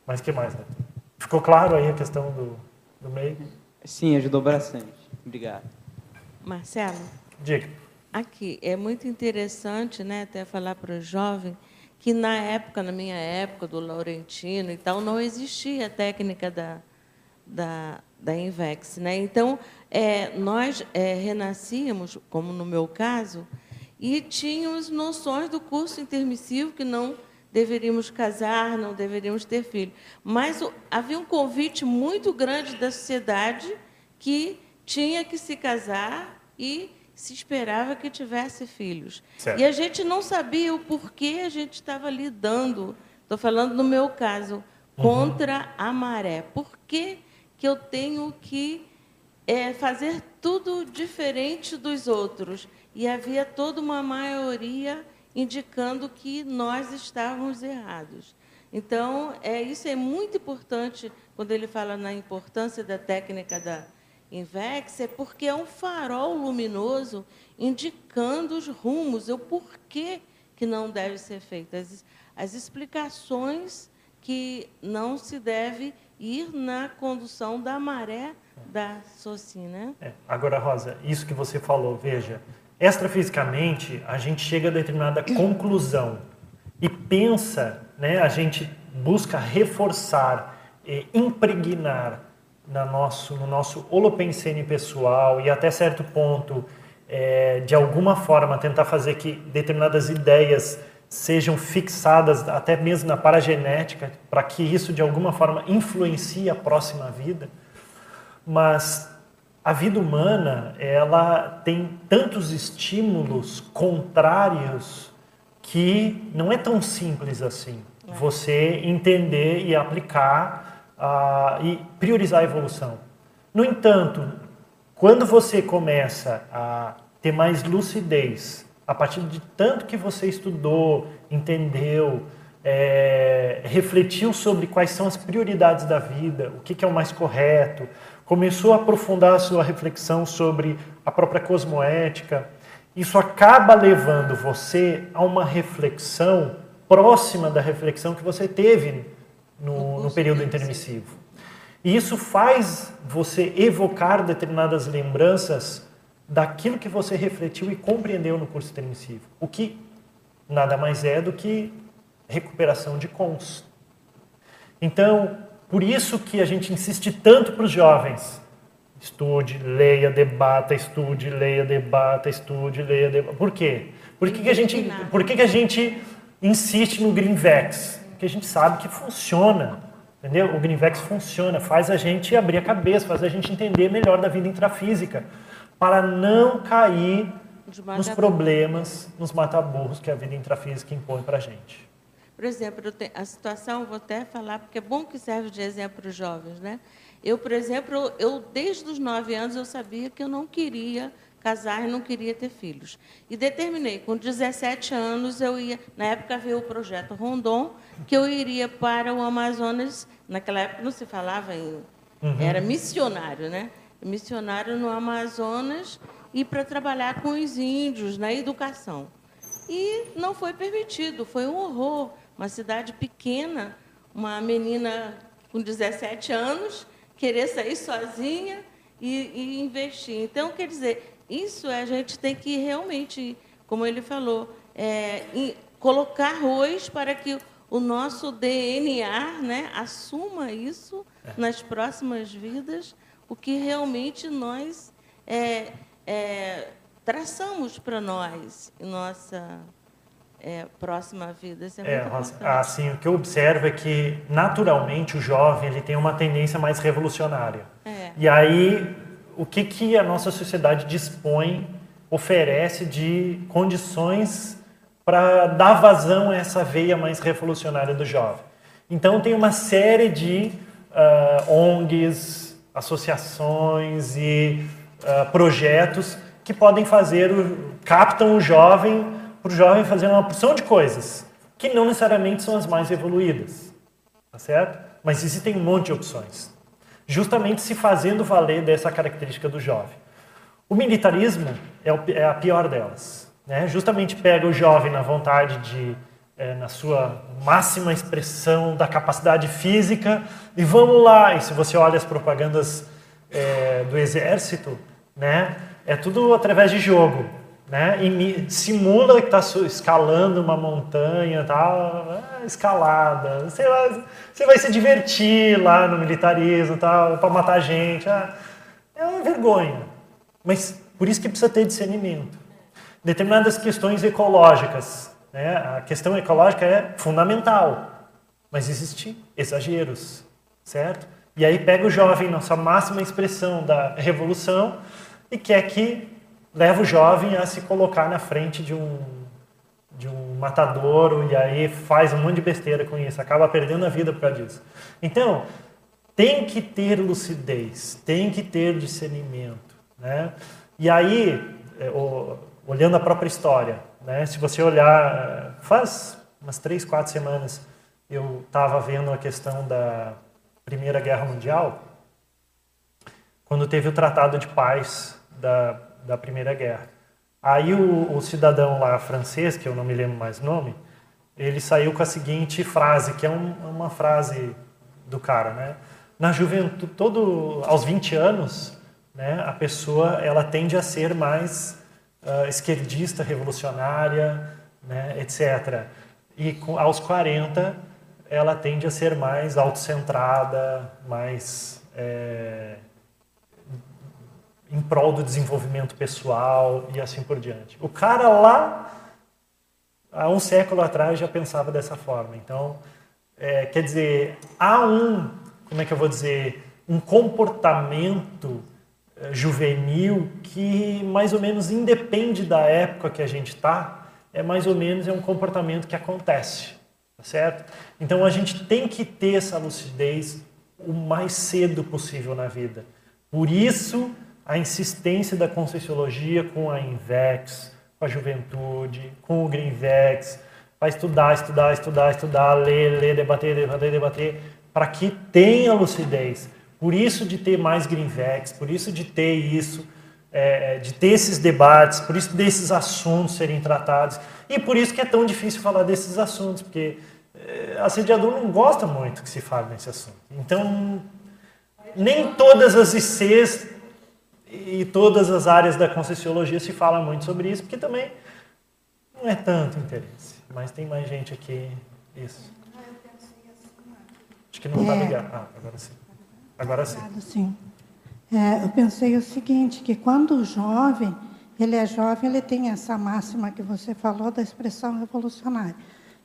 Speaker 1: Mas o que mais, né? Ficou claro aí a questão do, do meio?
Speaker 3: Sim, ajudou bastante. Obrigado.
Speaker 4: Marcelo?
Speaker 1: Diga.
Speaker 4: Aqui, é muito interessante né, até falar para o jovem que na época, na minha época, do Laurentino e tal, não existia a técnica da, da, da Invex. Né? Então, é, nós é, renascíamos, como no meu caso, e tínhamos noções do curso intermissivo que não deveríamos casar, não deveríamos ter filho. Mas o, havia um convite muito grande da sociedade que tinha que se casar e se esperava que tivesse filhos. Certo. E a gente não sabia o porquê a gente estava lidando, estou falando no meu caso, uhum. contra uhum. a maré. Por que, que eu tenho que é, fazer tudo diferente dos outros? E havia toda uma maioria indicando que nós estávamos errados. Então, é, isso é muito importante quando ele fala na importância da técnica da Invex é porque é um farol luminoso indicando os rumos, o porquê que não deve ser feito, as, as explicações que não se deve ir na condução da maré da socina.
Speaker 1: É. Agora, Rosa, isso que você falou, veja, extrafisicamente a gente chega a determinada conclusão e pensa, né, a gente busca reforçar, impregnar na nosso, no nosso holopensene pessoal e até certo ponto, é, de alguma forma, tentar fazer que determinadas ideias sejam fixadas até mesmo na paragenética, para que isso de alguma forma influencie a próxima vida. Mas a vida humana, ela tem tantos estímulos contrários que não é tão simples assim. É. Você entender e aplicar uh, e priorizar a evolução. No entanto, quando você começa a ter mais lucidez a partir de tanto que você estudou, entendeu, é, refletiu sobre quais são as prioridades da vida, o que, que é o mais correto, começou a aprofundar a sua reflexão sobre a própria cosmoética, isso acaba levando você a uma reflexão próxima da reflexão que você teve no, no período intermissivo. E isso faz você evocar determinadas lembranças daquilo que você refletiu e compreendeu no curso intermissivo, o que nada mais é do que recuperação de cons. Então, por isso que a gente insiste tanto para os jovens. Estude, leia, debata, estude, leia, debata, estude, leia, debata. Por quê? Por que, que, a, gente, por que, que a gente insiste no Greenvex? Porque a gente sabe que funciona. Entendeu? O Greenvex funciona, faz a gente abrir a cabeça, faz a gente entender melhor da vida intrafísica, para não cair nos problemas, nos mataburros que a vida intrafísica impõe para a gente.
Speaker 4: Por exemplo, a situação, vou até falar, porque é bom que serve de exemplo para os jovens. Né? Eu, por exemplo, eu desde os nove anos eu sabia que eu não queria casar e não queria ter filhos. E determinei, com 17 anos, eu ia, na época veio o projeto Rondon, que eu iria para o Amazonas, naquela época não se falava em. Uhum. Era missionário, né? Missionário no Amazonas e para trabalhar com os índios na educação. E não foi permitido, foi um horror uma cidade pequena, uma menina com 17 anos querer sair sozinha e, e investir. Então, quer dizer, isso a gente tem que realmente, como ele falou, é, colocar arroz para que o nosso DNA né, assuma isso nas próximas vidas, o que realmente nós é, é, traçamos para nós, nossa é, próxima vida. Isso é,
Speaker 1: é assim, o que eu observo é que naturalmente o jovem ele tem uma tendência mais revolucionária. É. E aí o que que a nossa sociedade dispõe, oferece de condições para dar vazão a essa veia mais revolucionária do jovem. Então tem uma série de uh, ONGs, associações e uh, projetos que podem fazer, o, captam o jovem para o jovem fazer uma porção de coisas que não necessariamente são as mais evoluídas, tá certo? Mas existem um monte de opções, justamente se fazendo valer dessa característica do jovem. O militarismo é, é a pior delas, né? Justamente pega o jovem na vontade de, é, na sua máxima expressão da capacidade física e vamos lá. E se você olha as propagandas é, do exército, né? É tudo através de jogo né? E simula que está escalando uma montanha, tá? escalada. Você vai, você vai se divertir lá no militarismo, tá? Para matar gente. Ah, é uma vergonha. Mas por isso que precisa ter discernimento. Determinadas questões ecológicas, né? A questão ecológica é fundamental, mas existem exageros, certo? E aí pega o jovem na sua máxima expressão da revolução e quer que leva o jovem a se colocar na frente de um, de um matadouro e aí faz um monte de besteira com isso, acaba perdendo a vida por causa disso. Então, tem que ter lucidez, tem que ter discernimento. Né? E aí, é, olhando a própria história, né? se você olhar, faz umas três, quatro semanas, eu estava vendo a questão da Primeira Guerra Mundial, quando teve o Tratado de Paz da da Primeira Guerra. Aí o, o, cidadão lá francês, que eu não me lembro mais o nome, ele saiu com a seguinte frase, que é um, uma frase do cara, né? Na juventude, todo aos 20 anos, né, a pessoa ela tende a ser mais uh, esquerdista, revolucionária, né, etc. E com, aos 40 ela tende a ser mais autocentrada, mais é, em prol do desenvolvimento pessoal e assim por diante. O cara lá, há um século atrás, já pensava dessa forma. Então, é, quer dizer, há um, como é que eu vou dizer, um comportamento é, juvenil que mais ou menos independe da época que a gente está, é mais ou menos é um comportamento que acontece, tá certo? Então a gente tem que ter essa lucidez o mais cedo possível na vida. Por isso a insistência da Conscienciologia com a Invex, com a juventude, com o Greenvex, vai estudar, estudar, estudar, estudar, ler, ler, debater, debater, debater, para que tenha lucidez. Por isso de ter mais Greenvex, por isso de ter isso, é, de ter esses debates, por isso desses assuntos serem tratados. E por isso que é tão difícil falar desses assuntos, porque é, assediador não gosta muito que se fale nesse assunto. Então, nem todas as ICs e todas as áreas da Conscienciologia se fala muito sobre isso, porque também não é tanto interesse. Mas tem mais gente aqui. Isso. Acho que não está é... ligado. Ah, agora sim. Agora sim.
Speaker 5: sim. É, eu pensei o seguinte, que quando o jovem, ele é jovem, ele tem essa máxima que você falou da expressão revolucionária.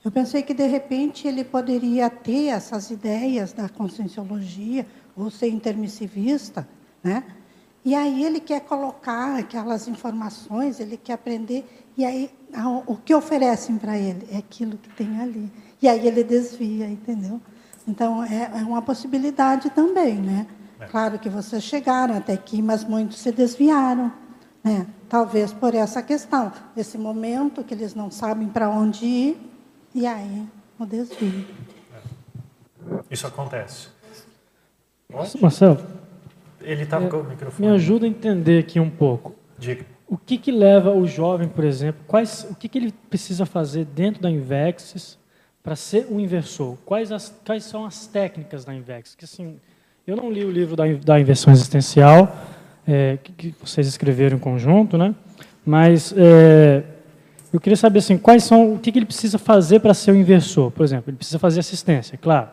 Speaker 5: Eu pensei que, de repente, ele poderia ter essas ideias da conscienciologia, ou ser intermissivista, né? E aí ele quer colocar aquelas informações, ele quer aprender, e aí o que oferecem para ele é aquilo que tem ali. E aí ele desvia, entendeu? Então é, é uma possibilidade também, né? É. Claro que vocês chegaram até aqui, mas muitos se desviaram, né? Talvez por essa questão, esse momento que eles não sabem para onde ir, e aí o desvio.
Speaker 1: É. Isso acontece.
Speaker 6: Marcelo,
Speaker 1: ele está é, com o microfone.
Speaker 6: Me ajuda a entender aqui um pouco.
Speaker 1: Diga.
Speaker 6: O que, que leva o jovem, por exemplo, quais, o que, que ele precisa fazer dentro da Invexis para ser um inversor? Quais, as, quais são as técnicas da Invexis? Que, assim, eu não li o livro da, da inversão existencial, é, que, que, vocês escreveram em conjunto, né? mas é, eu queria saber assim, quais são, o que, que ele precisa fazer para ser um inversor. Por exemplo, ele precisa fazer assistência, claro.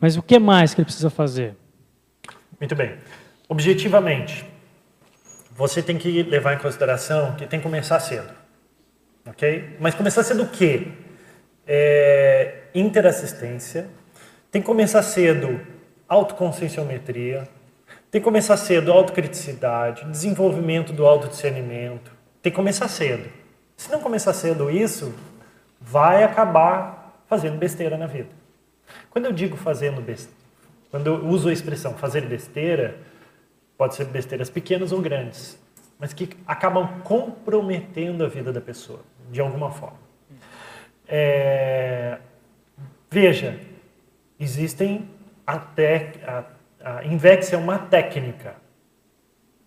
Speaker 6: Mas o que mais que ele precisa fazer?
Speaker 1: Muito bem. Objetivamente, você tem que levar em consideração que tem que começar cedo. Ok? Mas começar cedo o quê? É, interassistência. Tem que começar cedo autoconscienciometria. Tem que começar cedo autocriticidade, desenvolvimento do autodiscernimento. Tem que começar cedo. Se não começar cedo isso, vai acabar fazendo besteira na vida. Quando eu digo fazendo besteira, quando eu uso a expressão fazer besteira, pode ser besteiras pequenas ou grandes, mas que acabam comprometendo a vida da pessoa, de alguma forma. É, veja, existem até a, a Invex é uma técnica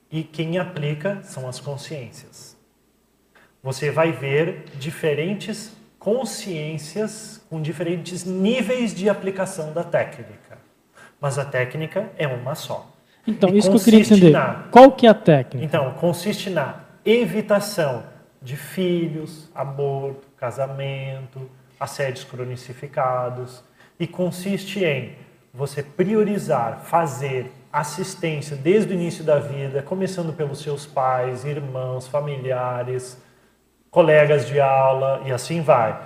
Speaker 1: e quem aplica são as consciências. Você vai ver diferentes consciências com diferentes níveis de aplicação da técnica mas a técnica é uma só.
Speaker 6: Então, e isso que eu queria entender. Na, Qual que é a técnica?
Speaker 1: Então, consiste na evitação de filhos, aborto, casamento, assédios cronicificados e consiste em você priorizar, fazer assistência desde o início da vida, começando pelos seus pais, irmãos, familiares, colegas de aula e assim vai.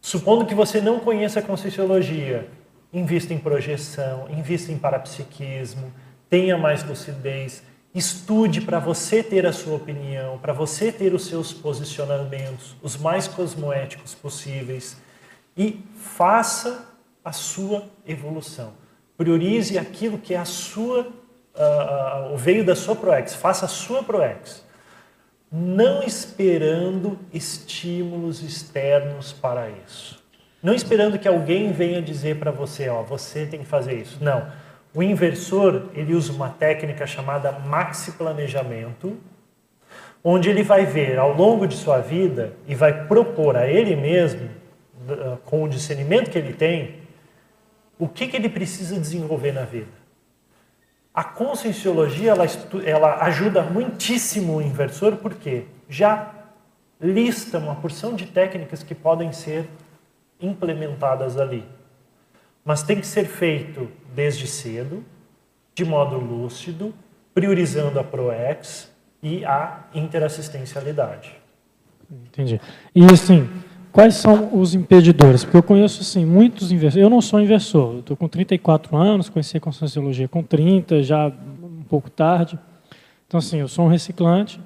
Speaker 1: Supondo que você não conheça a Conscienciologia, invista em projeção, invista em parapsiquismo, tenha mais lucidez, estude para você ter a sua opinião, para você ter os seus posicionamentos, os mais cosmoéticos possíveis e faça a sua evolução. Priorize aquilo que é a sua, uh, o veio da sua ProEx, faça a sua ProEx. Não esperando estímulos externos para isso. Não esperando que alguém venha dizer para você, ó, você tem que fazer isso. Não. O inversor, ele usa uma técnica chamada maxi planejamento, onde ele vai ver ao longo de sua vida e vai propor a ele mesmo, com o discernimento que ele tem, o que, que ele precisa desenvolver na vida. A conscienciologia ela, ela ajuda muitíssimo o inversor porque já lista uma porção de técnicas que podem ser implementadas ali. Mas tem que ser feito desde cedo, de modo lúcido, priorizando a ProEx e a interassistencialidade.
Speaker 6: Entendi. E assim, quais são os impedidores? Porque eu conheço assim, muitos inversores. Eu não sou eu estou com 34 anos, conheci a Conscienciologia com 30, já um pouco tarde. Então, assim, eu sou um reciclante,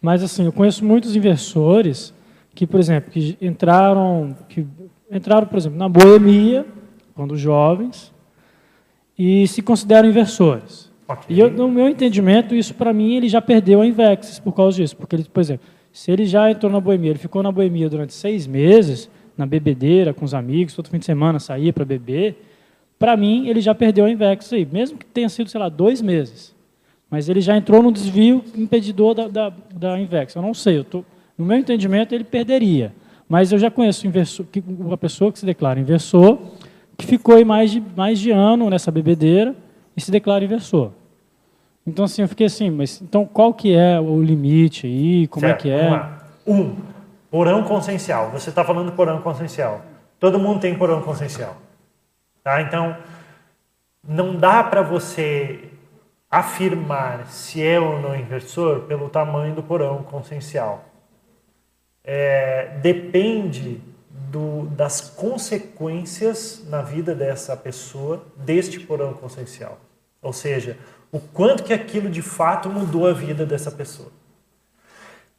Speaker 6: mas assim, eu conheço muitos inversores que, por exemplo, que entraram, que entraram, por exemplo, na boemia, quando jovens, e se consideram inversores.
Speaker 1: Ok.
Speaker 6: E eu, no meu entendimento, isso para mim ele já perdeu a Invexis por causa disso. Porque, ele, por exemplo, se ele já entrou na boemia, ele ficou na boemia durante seis meses, na bebedeira, com os amigos, todo fim de semana saía para beber, para mim ele já perdeu a Invexis aí, mesmo que tenha sido, sei lá, dois meses. Mas ele já entrou no desvio impedidor da, da, da Invex. Eu não sei, eu tô, no meu entendimento ele perderia. Mas eu já conheço inversor, uma pessoa que se declara inversor, que ficou aí mais de, mais de ano nessa bebedeira e se declara inversor. Então, assim, eu fiquei assim, mas então qual que é o limite aí? Como
Speaker 1: Certo,
Speaker 6: é que é?
Speaker 1: Um, porão consciencial. Você está falando porão consciencial. Todo mundo tem porão consciencial. Tá? Então, não dá para você afirmar se é ou não inversor pelo tamanho do porão consciencial. É, depende do, das consequências na vida dessa pessoa deste porão consciencial. Ou seja, o quanto que aquilo de fato mudou a vida dessa pessoa.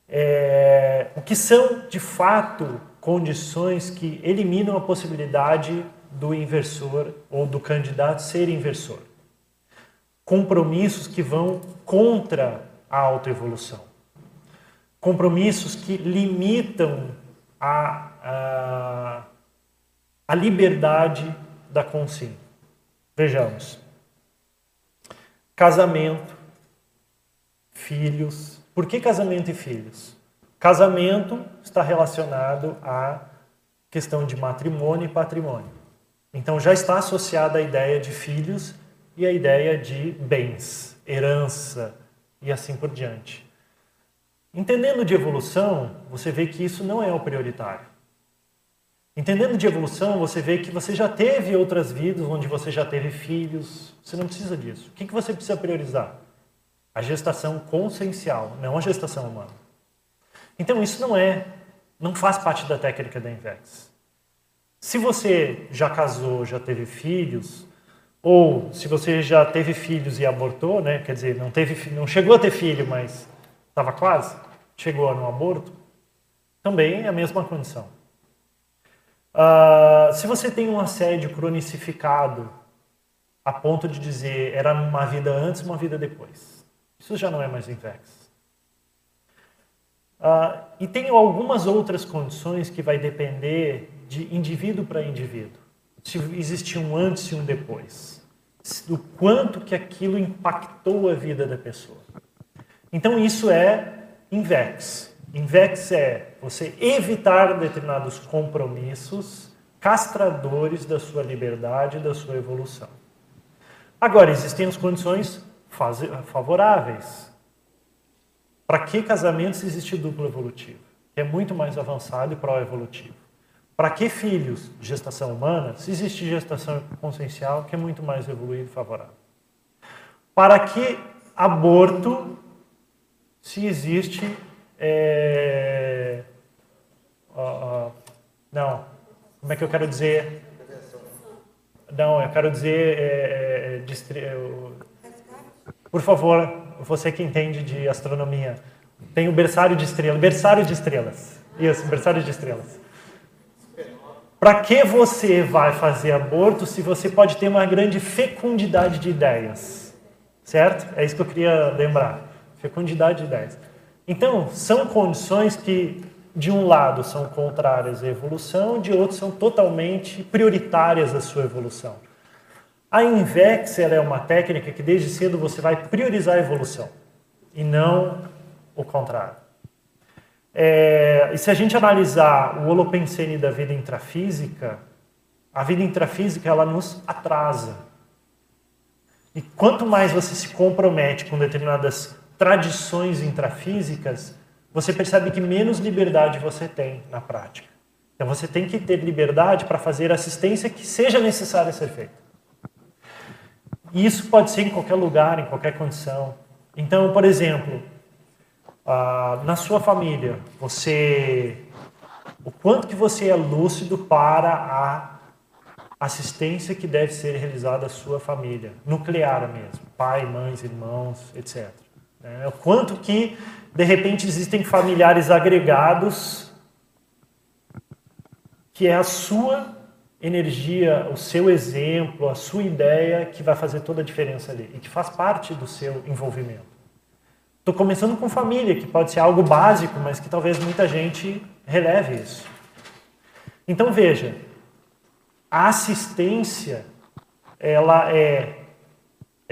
Speaker 1: É, o que são de fato condições que eliminam a possibilidade do inversor ou do candidato ser inversor? Compromissos que vão contra a autoevolução. Compromissos que limitam a, a, a liberdade da consciência. Vejamos casamento, filhos. Por que casamento e filhos? Casamento está relacionado à questão de matrimônio e patrimônio. Então já está associada a ideia de filhos e a ideia de bens, herança e assim por diante. Entendendo de evolução, você vê que isso não é o prioritário. Entendendo de evolução, você vê que você já teve outras vidas onde você já teve filhos. Você não precisa disso. O que você precisa priorizar? A gestação consciencial, não a gestação humana. Então isso não é, não faz parte da técnica da Invex. Se você já casou, já teve filhos, ou se você já teve filhos e abortou, né? Quer dizer, não teve, não chegou a ter filho, mas estava quase, chegou no aborto, também é a mesma condição. Ah, se você tem um assédio cronicificado a ponto de dizer era uma vida antes, uma vida depois, isso já não é mais Invex. Ah, e tem algumas outras condições que vai depender de indivíduo para indivíduo. Se existe um antes e um depois. Do quanto que aquilo impactou a vida da pessoa. Então isso é Invex. Invex é você evitar determinados compromissos castradores da sua liberdade e da sua evolução. Agora, existem as condições favoráveis. Para que casamento se existe duplo evolutivo? Que é muito mais avançado e pró-evolutivo. Para que filhos? Gestação humana? Se existe gestação consciencial, que é muito mais evoluído e favorável. Para que aborto? Se existe. é, não. Como é que eu quero dizer? Não, eu quero dizer. é, é, distri- eu- por favor, você que entende de astronomia, tem o berçário de estrelas. Berçário de estrelas. Isso, berçário de estrelas. Para que você vai fazer aborto se você pode ter uma grande fecundidade de ideias? Certo? É isso que eu queria lembrar. Fecundidade de ideias. Então, são condições que, de um lado, são contrárias à evolução, de outro, são totalmente prioritárias à sua evolução. A Invex é uma técnica que desde cedo você vai priorizar a evolução e não o contrário. É, e se a gente analisar o holopensene da vida intrafísica, a vida intrafísica ela nos atrasa. E quanto mais você se compromete com determinadas tradições intrafísicas, você percebe que menos liberdade você tem na prática. Então você tem que ter liberdade para fazer a assistência que seja necessária ser feita. E isso pode ser em qualquer lugar, em qualquer condição. Então, por exemplo, ah, na sua família, você, o quanto que você é lúcido para a assistência que deve ser realizada à sua família, nuclear mesmo, pai, mães, irmãos, etc. né? O quanto que, de repente, existem familiares agregados que é a sua energia, o seu exemplo, a sua ideia que vai fazer toda a diferença ali e que faz parte do seu envolvimento. Estou começando com família, que pode ser algo básico, mas que talvez muita gente releve isso. Então veja, a assistência, ela é,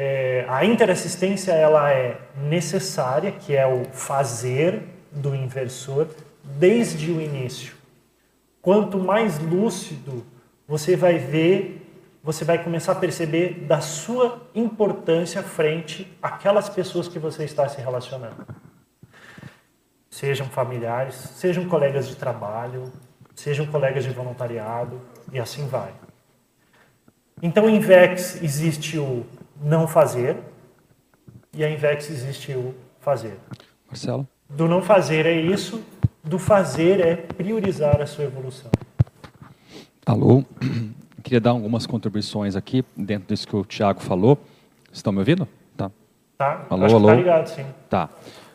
Speaker 1: é a interassistência ela é necessária, que é o fazer do inversor desde o início. Quanto mais lúcido você vai ver, você vai começar a perceber da sua importância frente àquelas pessoas que você está se relacionando. Sejam familiares, sejam colegas de trabalho, sejam colegas de voluntariado e assim vai. Então, em VEX existe o não fazer e em VEX existe o fazer.
Speaker 7: Marcelo?
Speaker 1: Do não fazer é isso, do fazer é priorizar a sua evolução.
Speaker 7: Alô, queria dar algumas contribuições aqui dentro disso que o Tiago falou. Estão me ouvindo? Tá.
Speaker 1: Tá.
Speaker 7: Alô,
Speaker 1: Acho
Speaker 7: alô.
Speaker 1: Que tá ligado, sim.
Speaker 7: Tá.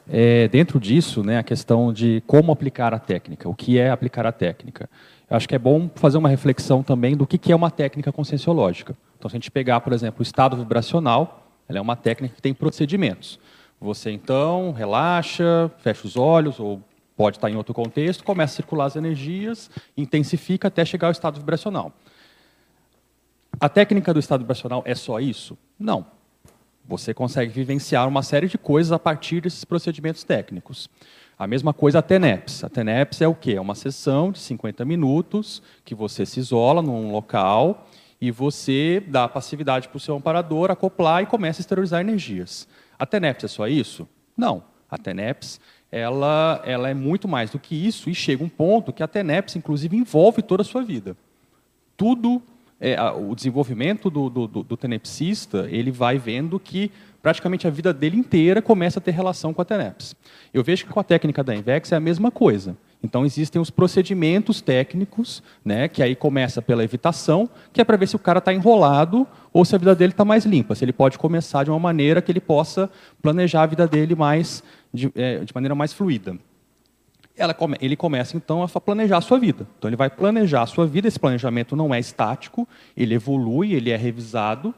Speaker 7: É, dentro disso, né, a questão de como aplicar a técnica, o que é aplicar a técnica. Acho que é bom fazer uma reflexão também do que, que é uma técnica conscienciológica. Então, se a gente pegar, por exemplo, o estado vibracional, ela é uma técnica que tem procedimentos. Você, então, relaxa, fecha os olhos, ou pode estar em outro contexto, começa a circular as energias, intensifica até chegar ao estado vibracional. A técnica do estado vibracional é só isso? Não. Você consegue vivenciar uma série de coisas a partir desses procedimentos técnicos. A mesma coisa a TENEPS. A TENEPS é o quê? É uma sessão de 50 minutos que você se isola num local e você dá passividade para o seu amparador, acoplar e começa a exteriorizar energias. A TENEPS é só isso? Não. A TENEPS ela, ela é muito mais do que isso e chega um ponto que a TENEPS, inclusive, envolve toda a sua vida. Tudo, é, a, o desenvolvimento do, do, do, do tenepsista, ele vai vendo que praticamente a vida dele inteira começa a ter relação com a TENEPS. Eu vejo que com a técnica da Invex é a mesma coisa. Então, existem os procedimentos técnicos, né, que aí começa pela evitação, que é para ver se o cara está enrolado ou se a vida dele está mais limpa, se ele pode começar de uma maneira que ele possa planejar a vida dele mais de, é, de maneira mais fluida. Come, ele começa, então, a planejar a sua vida. Então, ele vai planejar a sua vida, esse planejamento não é estático, ele evolui, ele é revisado,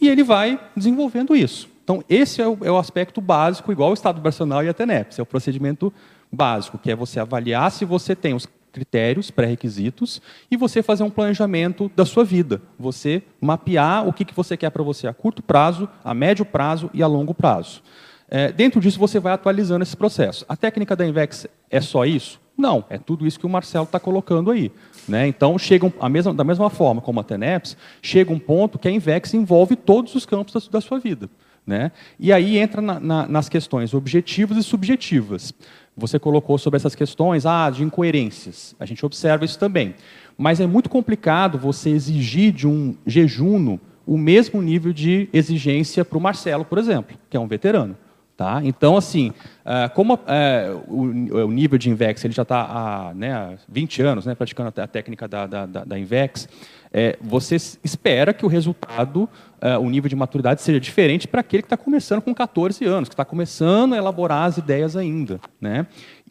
Speaker 7: e ele vai desenvolvendo isso. Então, esse é o, é o aspecto básico, igual o estado vibracional e a TENEPS, é o procedimento básico, que é você avaliar se você tem os critérios, pré-requisitos, e você fazer um planejamento da sua vida. Você mapear o que, que você quer para você a curto prazo, a médio prazo e a longo prazo. É, dentro disso, você vai atualizando esse processo. A técnica da Invex é só isso? Não, é tudo isso que o Marcelo está colocando aí. Né? Então, chega a mesma, da mesma forma como a TENEPS, chega um ponto que a Invex envolve todos os campos da, da sua vida. Né? E aí entra na, na, nas questões objetivas e subjetivas. Você colocou sobre essas questões ah, de incoerências. A gente observa isso também. Mas é muito complicado você exigir de um jejuno o mesmo nível de exigência para o Marcelo, por exemplo, que é um veterano. Tá? Então, assim, ah, como ah, o nível de Invex ele já está há, né, há 20 anos né, praticando a técnica da, da, da Invex, é, você espera que o resultado, uh, o nível de maturidade seja diferente para aquele que está começando com 14 anos, que está começando a elaborar as ideias ainda. Né?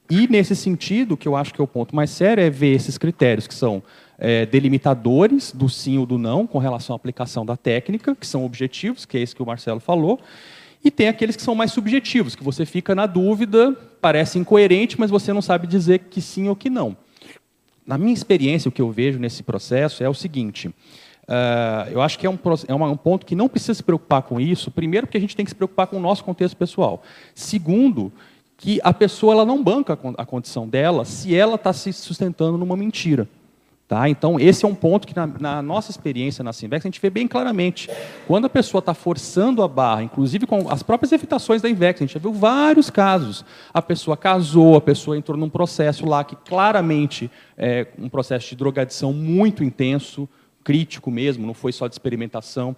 Speaker 7: E, nesse sentido, que eu acho que é o ponto mais sério, é ver esses critérios que são é, delimitadores do sim ou do não com relação à aplicação da técnica, que são objetivos, que é esse que o Marcelo falou, e tem aqueles que são mais subjetivos, que você fica na dúvida, parece incoerente, mas você não sabe dizer que sim ou que não. Na minha experiência, o que eu vejo nesse processo é o seguinte: uh, eu acho que é, um, é um ponto que não precisa se preocupar com isso. Primeiro, porque a gente tem que se preocupar com o nosso contexto pessoal. Segundo, que a pessoa ela não banca a condição dela se ela está se sustentando numa mentira. Tá? Então, esse é um ponto que, na, na nossa experiência na Simvex, a gente vê bem claramente. Quando a pessoa está forçando a barra, inclusive com as próprias evitações da Invex, a gente já viu vários casos. A pessoa casou, a pessoa entrou num processo lá que claramente é um processo de drogadição muito intenso, crítico mesmo, não foi só de experimentação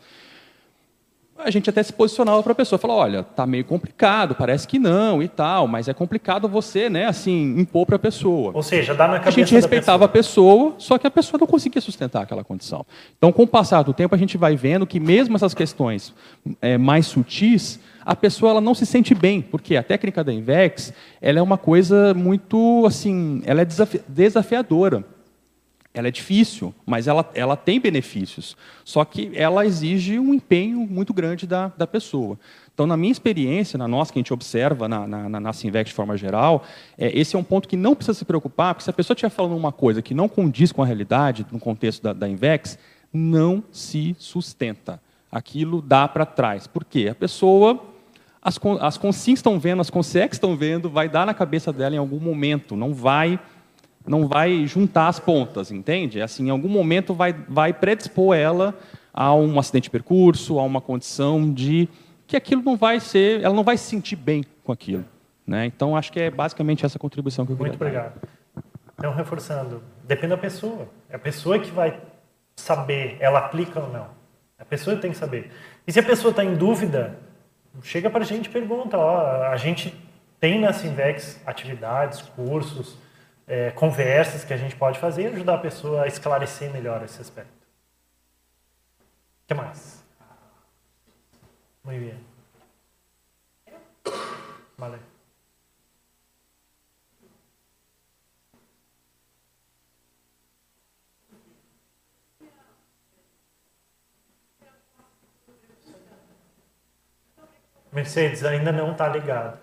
Speaker 7: a gente até se posicionava para a pessoa, falava, olha, tá meio complicado, parece que não e tal, mas é complicado você, né, assim, impor para a pessoa.
Speaker 1: Ou seja, dá na cabeça
Speaker 7: A gente respeitava pessoa. a pessoa, só que a pessoa não conseguia sustentar aquela condição. Então, com o passar do tempo, a gente vai vendo que mesmo essas questões é, mais sutis, a pessoa ela não se sente bem, porque a técnica da Invex, ela é uma coisa muito, assim, ela é desafiadora. Ela é difícil, mas ela, ela tem benefícios. Só que ela exige um empenho muito grande da, da pessoa. Então, na minha experiência, na nossa que a gente observa na, na, na Sinvec de forma geral, é, esse é um ponto que não precisa se preocupar, porque se a pessoa estiver falando uma coisa que não condiz com a realidade, no contexto da, da Invex, não se sustenta. Aquilo dá para trás. Por quê? A pessoa, as, as consins estão vendo, as consex estão vendo, vai dar na cabeça dela em algum momento, não vai não vai juntar as pontas, entende? É assim, em algum momento vai, vai predispor ela a um acidente de percurso, a uma condição de que aquilo não vai ser, ela não vai se sentir bem com aquilo. Né? Então, acho que é basicamente essa contribuição que eu
Speaker 1: queria
Speaker 7: Muito obrigado.
Speaker 1: Então, reforçando, depende da pessoa. É a pessoa que vai saber, ela aplica ou não. A pessoa tem que saber. E se a pessoa está em dúvida, chega para a gente e pergunta. Ó, a gente tem na Sinvex atividades, cursos, é, conversas que a gente pode fazer e ajudar a pessoa a esclarecer melhor esse aspecto. O que mais? Muy bien. Vale. Mercedes ainda não está ligado.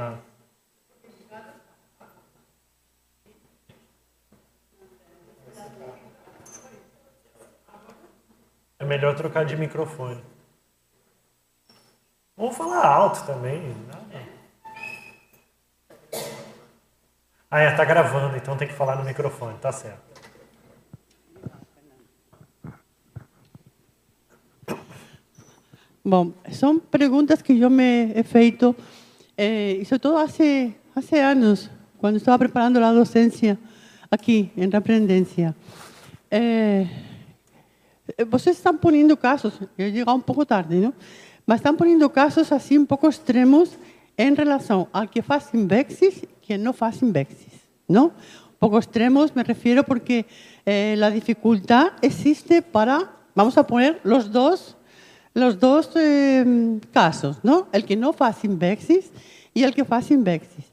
Speaker 1: Ah. É melhor trocar de microfone. Ou falar alto também. Ah, é, tá gravando, então tem que falar no microfone, tá certo.
Speaker 8: Bom, são perguntas que eu me he feito, eh, e sobretudo há anos, quando estava preparando a docência aqui, em Reprendência. Eh, eh, vocês estão poniendo casos, eu lleguei um pouco tarde, não? Mas estão poniendo casos assim um pouco extremos em relação ao que faz Invexis e que não faz Invexis, não? Um pouco extremos me refiro porque eh, a dificuldade existe para, vamos a poner los dos, los dos eh, casos, não? El que não faz Invexis e el que faz Invexis.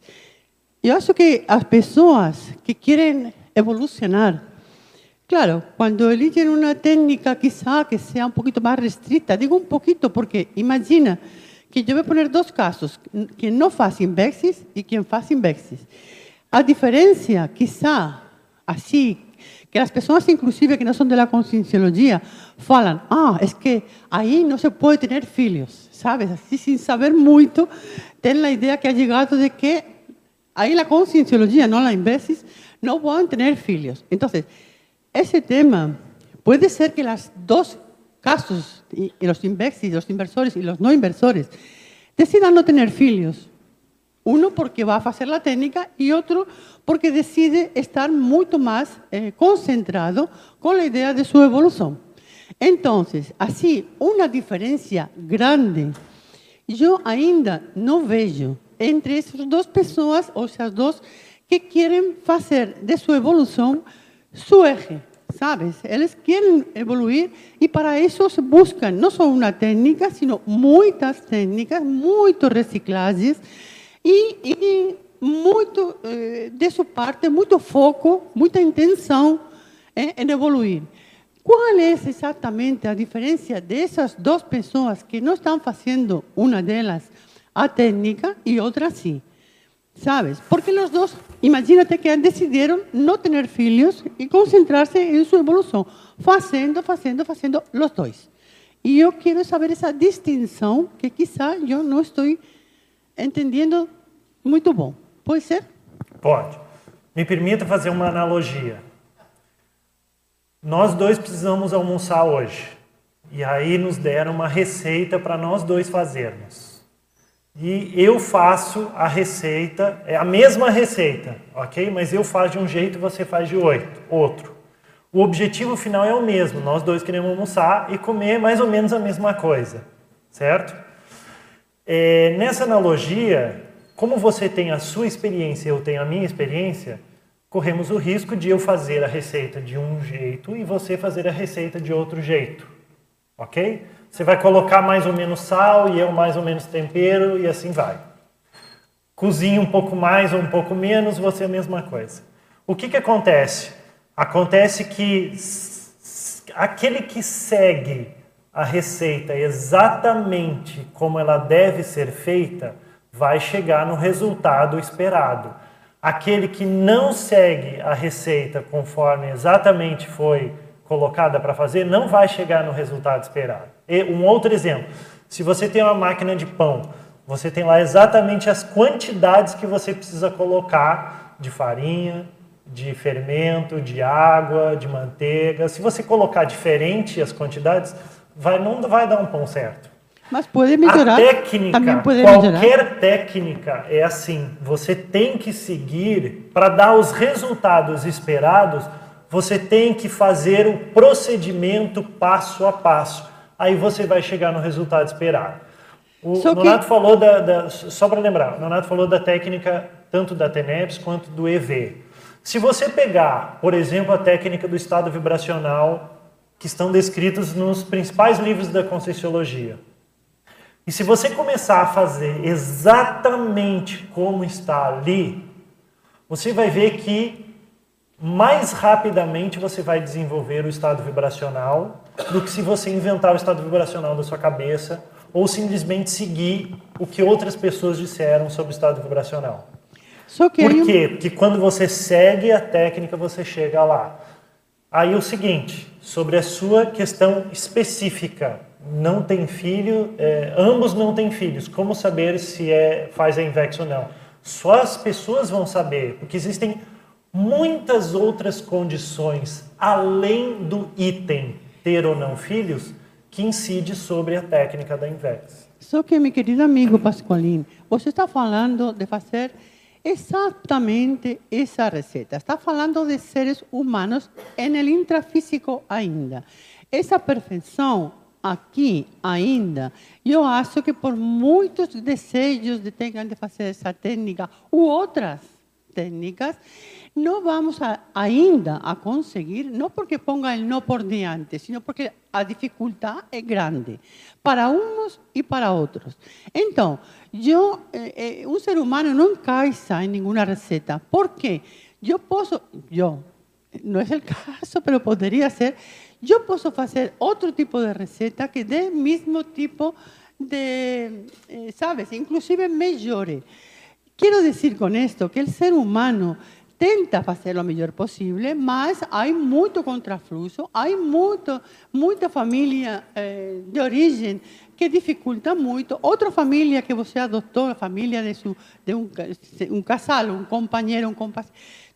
Speaker 8: Eu acho que as pessoas que querem evolucionar Claro, cuando eligen una técnica quizá que sea un poquito más restricta, digo un poquito porque imagina que yo voy a poner dos casos, quien no hace Invexis y quien hace Invexis. A diferencia, quizá, así, que las personas inclusive que no son de la concienciología falan, ah, es que ahí no se puede tener filios, ¿sabes? Así sin saber mucho, ten la idea que ha llegado de que ahí la concienciología, no la Invexis, no pueden tener filios. Entonces, ese tema puede ser que los dos casos, y, los inversis, los inversores y los no inversores, decidan no tener filios. Uno porque va a hacer la técnica y otro porque decide estar mucho más eh, concentrado con la idea de su evolución. Entonces, así, una diferencia grande, yo ainda no veo entre esas dos personas, o esas dos que quieren hacer de su evolución su eje, ¿sabes? Ellos quieren evoluir y para eso buscan no solo una técnica, sino muchas técnicas, muchos reciclajes y, y muito eh, de sua parte, muito foco, muita intenção eh, em evoluir. Qual é exatamente a diferença dessas duas pessoas que não estão fazendo, uma delas, a técnica e outra sim? ¿Sabes? Porque los dos, imagínate que decidieron no tener filhos y concentrarse en su evolución, haciendo, haciendo, haciendo los dos. Y yo quiero saber esa distinción que quizá yo no estoy entendiendo muito bom. Pode ser?
Speaker 1: Pode. Me permita fazer uma analogia. Nós dois precisamos almoçar hoje. E aí nos deram uma receita para nós dois fazermos e eu faço a receita, é a mesma receita, ok? Mas eu faço de um jeito e você faz de outro. O objetivo final é o mesmo, nós dois queremos almoçar e comer mais ou menos a mesma coisa, certo? É, nessa analogia, como você tem a sua experiência e eu tenho a minha experiência, corremos o risco de eu fazer a receita de um jeito e você fazer a receita de outro jeito, ok? Você vai colocar mais ou menos sal e eu mais ou menos tempero e assim vai. cozinha um pouco mais ou um pouco menos, você é a mesma coisa. O que, que acontece? Acontece que aquele que segue a receita exatamente como ela deve ser feita, vai chegar no resultado esperado. Aquele que não segue a receita conforme exatamente foi colocada para fazer, não vai chegar no resultado esperado. E um outro exemplo: se você tem uma máquina de pão, você tem lá exatamente as quantidades que você precisa colocar de farinha, de fermento, de água, de manteiga. Se você colocar diferente as quantidades, vai, não vai dar um pão certo.
Speaker 8: Mas pode melhorar.
Speaker 1: A técnica, qualquer
Speaker 8: melhorar.
Speaker 1: técnica é assim. Você tem que seguir para dar os resultados esperados. Você tem que fazer o procedimento passo a passo. Aí você vai chegar no resultado esperado. O
Speaker 8: Só que-
Speaker 1: Nonato falou da, da- só para lembrar, o Nonato falou da técnica tanto da TENEPS quanto do EV. Se você pegar, por exemplo, a técnica do estado vibracional que estão descritos nos principais livros da Conscienciologia, e se você começar a fazer exatamente como está ali, você vai ver que mais rapidamente você vai desenvolver o estado vibracional do que se você inventar o estado vibracional da sua cabeça ou simplesmente seguir o que outras pessoas disseram sobre o estado vibracional.
Speaker 8: Só que
Speaker 1: Por quê? Porque quando você segue a técnica, você chega lá. Aí o seguinte, sobre a sua questão específica, não tem filho, é, ambos não têm filhos. Como saber se é faz a Invex ou não? Só as pessoas vão saber, porque existem muitas outras condições além do item ter ou não filhos que incide sobre a técnica da Invex.
Speaker 8: Só que, meu querido amigo Pasqualin, você está falando de fazer exatamente essa receita. Está falando de seres humanos en el intrafísico ainda. Essa perfeição aqui ainda, eu acho que por muitos desejos de tenham de fazer essa técnica ou outras técnicas, no vamos a, ainda a conseguir, no porque ponga el no por diante, sino porque a dificultad es grande para unos y para otros. Então, yo, eh, eh, un ser humano no encaixa en ninguna receta. ¿Por qué? Yo puedo, yo, no es el caso, pero podría ser, yo puedo hacer otro tipo de receta que dé mismo tipo de, eh, ¿sabes? Inclusive mejore. Quiero decir con esto que el ser humano tenta fazer o melhor possível, mas há muito contrafluxo, há muito, muita família eh, de origem que dificulta muito. Outra família que você adotou, a família de, su, de um, um casal, um companheiro, um companheiro.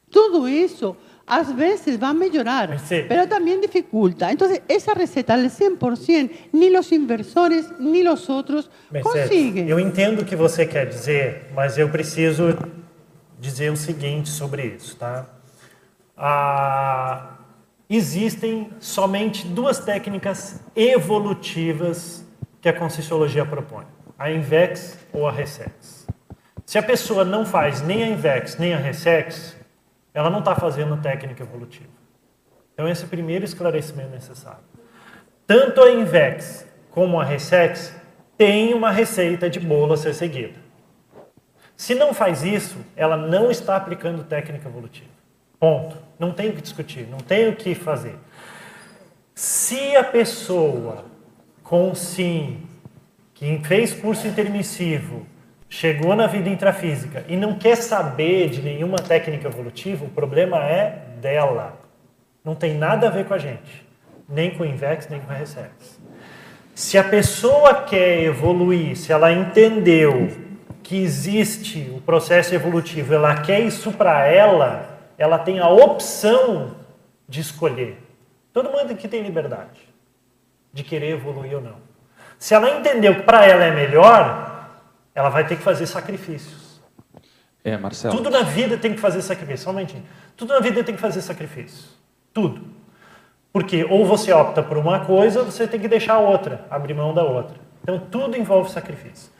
Speaker 8: Tudo isso, às vezes, vai melhorar, mas também dificulta. Então, essa receita, al 100%, nem os inversores, nem os outros conseguem.
Speaker 1: eu entendo o que você quer dizer, mas eu preciso dizer o seguinte sobre isso, tá? Ah, existem somente duas técnicas evolutivas que a Conscienciologia propõe: a Invex ou a Resex. Se a pessoa não faz nem a Invex nem a Resex, ela não está fazendo técnica evolutiva. Então, esse é o primeiro esclarecimento necessário. Tanto a Invex como a Resex têm uma receita de bolo a ser seguida. Se não faz isso, ela não está aplicando técnica evolutiva. Ponto. Não tem o que discutir, não tem o que fazer. Se a pessoa com sim, que fez curso intermissivo, chegou na vida intrafísica e não quer saber de nenhuma técnica evolutiva, o problema é dela. Não tem nada a ver com a gente, nem com o Invex, nem com a Resex. Se a pessoa quer evoluir, se ela entendeu que existe o processo evolutivo, ela quer isso para ela, ela tem a opção de escolher. Todo mundo aqui tem liberdade de querer evoluir ou não. Se ela entendeu que para ela é melhor, ela vai ter que fazer sacrifícios.
Speaker 7: É, Marcelo.
Speaker 1: Tudo na vida tem que fazer sacrifício. Só um momentinho. Tudo na vida tem que fazer sacrifício. Tudo. Porque ou você opta por uma coisa, você tem que deixar a outra, abrir mão da outra. Então tudo envolve sacrifício.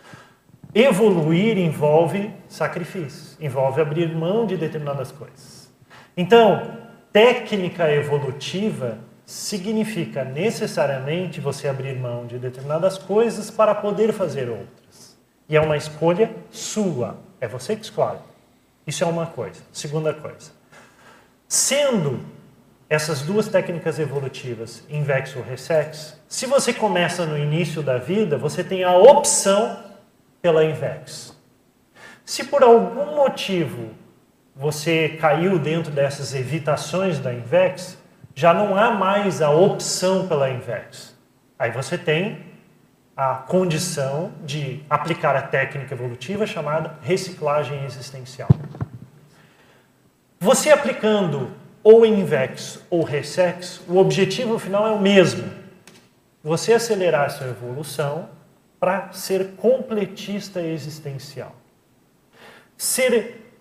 Speaker 1: Evoluir envolve sacrifício, envolve abrir mão de determinadas coisas. Então, técnica evolutiva significa necessariamente você abrir mão de determinadas coisas para poder fazer outras. E é uma escolha sua. É você que escolhe. Isso é uma coisa. Segunda coisa. Sendo essas duas técnicas evolutivas, Invex ou Resex, se você começa no início da vida, você tem a opção pela Invex. Se por algum motivo você caiu dentro dessas evitações da Invex, já não há mais a opção pela Invex. Aí você tem a condição de aplicar a técnica evolutiva chamada reciclagem existencial. Você aplicando ou Invex ou Resex, o objetivo final é o mesmo. Você acelerar sua evolução para ser completista existencial. Ser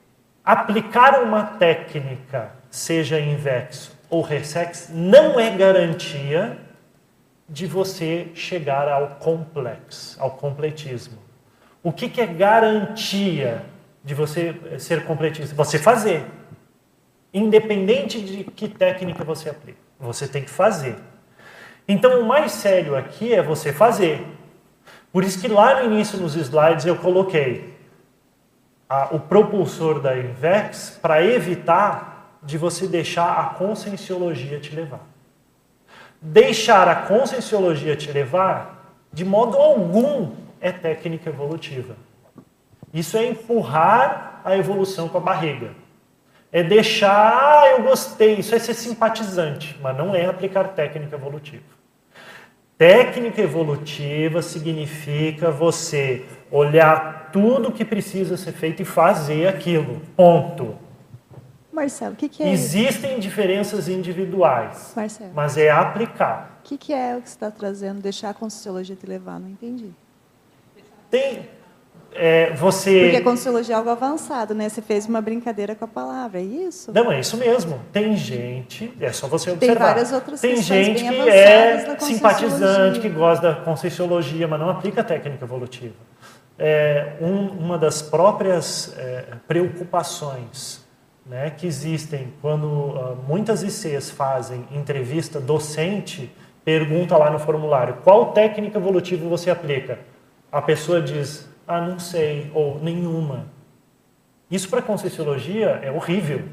Speaker 1: aplicar uma técnica, seja Invex ou Resex, não é garantia de você chegar ao complexo, ao completismo. O que, que é garantia de você ser completista? Você fazer. Independente de que técnica você aplica. Você tem que fazer. Então, o mais sério aqui é você fazer. Por isso que lá no início nos slides eu coloquei a, o propulsor da Invex para evitar de você deixar a conscienciologia te levar. Deixar a conscienciologia te levar, de modo algum, é técnica evolutiva. Isso é empurrar a evolução com a barriga. É deixar, ah, eu gostei, isso é ser simpatizante, mas não é aplicar técnica evolutiva. Técnica evolutiva significa você olhar tudo que precisa ser feito e fazer aquilo. Ponto.
Speaker 9: Marcelo, o que, que, é
Speaker 1: Existem
Speaker 9: isso?
Speaker 1: diferenças individuais,
Speaker 9: Marcelo,
Speaker 1: mas é aplicar.
Speaker 9: O que, que é o que você está trazendo? Deixar a Conscienciologia te levar? Não entendi.
Speaker 1: Tem é, você.
Speaker 9: Porque a Conscienciologia é algo avançado, né? Você fez uma brincadeira com a palavra, é isso?
Speaker 1: Não, é isso mesmo. Tem gente, é só você observar.
Speaker 9: Tem várias outras
Speaker 1: Tem gente que é simpatizante, que gosta da conscienciologia, mas não aplica a técnica evolutiva. É, um- uma das próprias é, preocupações né, que existem quando ah, muitas ICs fazem entrevista docente, pergunta lá no formulário qual técnica evolutiva você aplica. A pessoa diz, ah, não sei, ou nenhuma. Isso para Conscienciologia é horrível.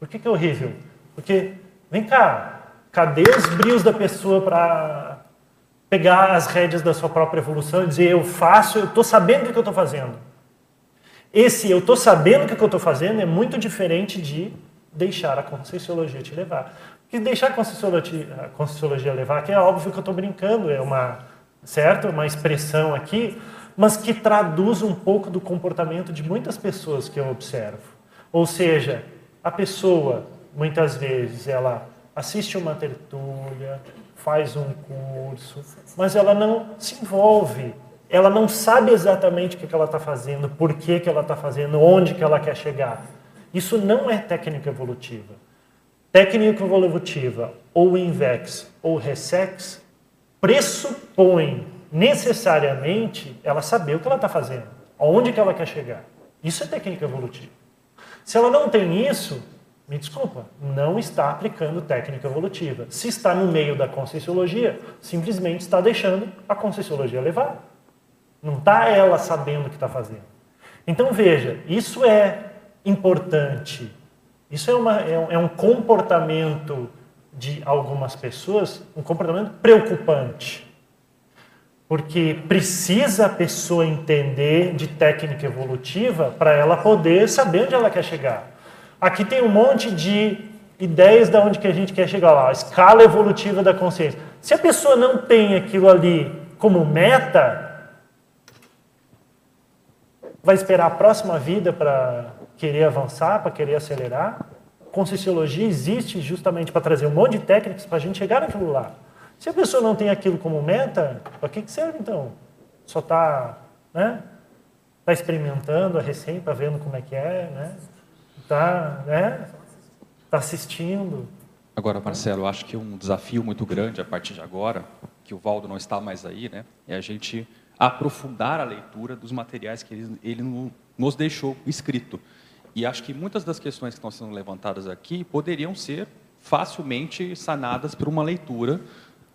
Speaker 1: Por que, que é horrível? Porque, vem cá, cadê os brios da pessoa para pegar as rédeas da sua própria evolução e dizer eu faço, eu estou sabendo o que eu estou fazendo. Esse eu estou sabendo o que eu estou fazendo é muito diferente de deixar a Conscienciologia te levar. Porque deixar a Conscienciologia, a Conscienciologia levar, que é óbvio que eu estou brincando, é uma, certo? uma expressão aqui, mas que traduz um pouco do comportamento de muitas pessoas que eu observo. Ou seja, a pessoa, muitas vezes, ela assiste uma tertúlia, faz um curso, mas ela não se envolve, ela não sabe exatamente o que ela está fazendo, por que, que ela está fazendo, onde que ela quer chegar. Isso não é técnica evolutiva. Técnica evolutiva, ou Invex ou Resex, pressupõe necessariamente ela saber o que ela está fazendo, aonde que ela quer chegar. Isso é técnica evolutiva. Se ela não tem isso, me desculpa, não está aplicando técnica evolutiva. Se está no meio da conscienciologia, simplesmente está deixando a conscienciologia levar. Não está ela sabendo o que está fazendo. Então veja, isso é importante. Isso é, uma, é, um, é um comportamento de algumas pessoas, um comportamento preocupante. Porque precisa a pessoa entender de técnica evolutiva para ela poder saber onde ela quer chegar. Aqui tem um monte de ideias de onde que a gente quer chegar lá, a escala evolutiva da consciência. Se a pessoa não tem aquilo ali como meta, vai esperar a próxima vida para querer avançar, para querer acelerar. Conscienciologia existe justamente para trazer um monte de técnicas para a gente chegar naquilo lá. Se a pessoa não tem aquilo como meta, para que, que serve então? Só está né? tá experimentando, é recém, está vendo como é que é, né? Está né? tá assistindo.
Speaker 7: Agora, Marcelo, acho que um desafio muito grande a partir de agora, que o Valdo não está mais aí, né, é a gente aprofundar a leitura dos materiais que ele, ele no- nos deixou escrito. E acho que muitas das questões que estão sendo levantadas aqui poderiam ser facilmente sanadas por uma leitura,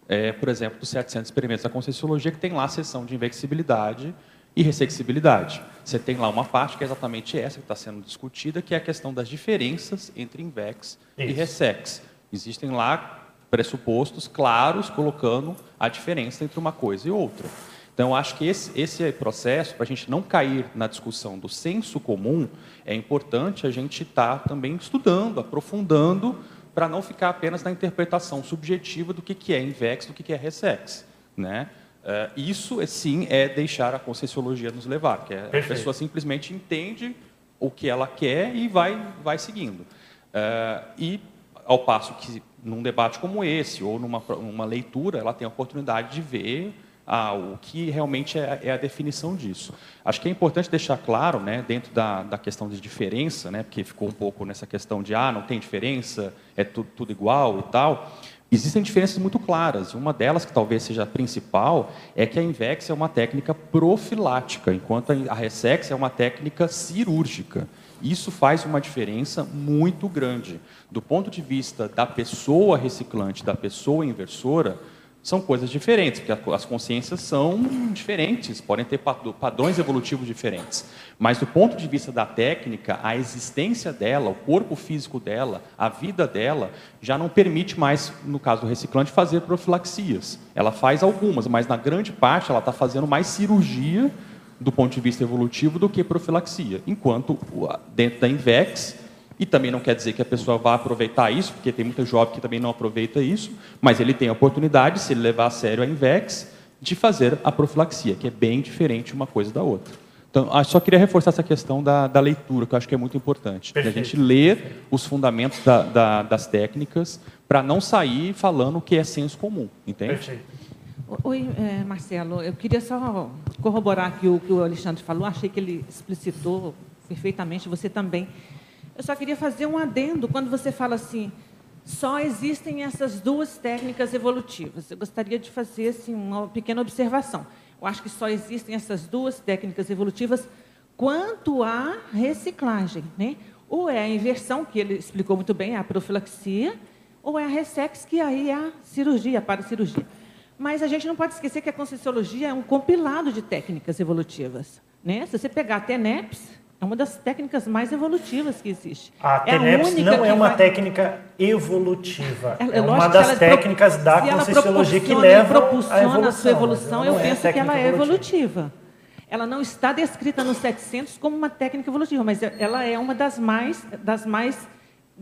Speaker 7: é, por exemplo, dos 700 experimentos da Conscienciologia, que tem lá a seção de invexibilidade, e ressexibilidade. Você tem lá uma parte que é exatamente essa que está sendo discutida, que é a questão das diferenças entre INVEX e RESEX. Existem lá pressupostos claros colocando a diferença entre uma coisa e outra. Então, acho que esse, esse processo, para a gente não cair na discussão do senso comum, é importante a gente estar tá também estudando, aprofundando, para não ficar apenas na interpretação subjetiva do que, que é INVEX, do que, que é RESEX. Né? Uh, isso, sim, é deixar a conscienciologia nos levar, que é, a pessoa simplesmente entende o que ela quer e vai, vai seguindo. Uh, e, ao passo que, num debate como esse, ou numa uma leitura, ela tem a oportunidade de ver o que realmente é, é, a definição disso. Acho que é importante deixar claro, né, dentro da, da questão de diferença, né, porque ficou um pouco nessa questão de ah, não tem diferença, é tudo, tudo igual e tal. Existem diferenças muito claras, uma delas, que talvez seja a principal, é que a Invex é uma técnica profilática, enquanto a Resex é uma técnica cirúrgica. Isso faz uma diferença muito grande. Do ponto de vista da pessoa reciclante, da pessoa inversora, são coisas diferentes, porque as consciências são diferentes, podem ter padrões evolutivos diferentes. Mas do ponto de vista da técnica, a existência dela, o corpo físico dela, a vida dela, já não permite mais, no caso do reciclante, fazer profilaxias. Ela faz algumas, mas na grande parte ela está fazendo mais cirurgia do ponto de vista evolutivo do que profilaxia. Enquanto dentro da Invex, e também não quer dizer que a pessoa vá aproveitar isso, porque tem muita jovem que também não aproveita isso, mas ele tem a oportunidade, se ele levar a sério a Invex, de fazer a profilaxia, que é bem diferente uma coisa da outra. Então, só queria reforçar essa questão da, da leitura, que eu acho que é muito importante. A gente ler os fundamentos da, da, das técnicas para não sair falando o que é senso comum, entende? Perfeito.
Speaker 10: Oi, é, Marcelo, eu queria só corroborar aqui o que o Alexandre falou, achei que ele explicitou perfeitamente, você também. Eu só queria fazer um adendo quando você fala assim, só existem essas duas técnicas evolutivas. Eu gostaria de fazer assim, uma pequena observação. Eu acho que só existem essas duas técnicas evolutivas quanto à reciclagem. Né? Ou é a inversão, que ele explicou muito bem, é a profilaxia, ou é a ressex, que aí é a cirurgia, a paracirurgia. Mas a gente não pode esquecer que a Conscienciologia é um compilado de técnicas evolutivas. Né? Se você pegar a TENEPS, é uma das técnicas mais evolutivas que existe.
Speaker 1: A é TENEPS não é uma vai... técnica evolutiva. É, é uma das técnicas da Conscienciologia que leva à evolução.
Speaker 10: a sua evolução, eu é penso que ela é evolutiva. Ela não está descrita nos 700 como uma técnica evolutiva, mas ela é uma das mais, das mais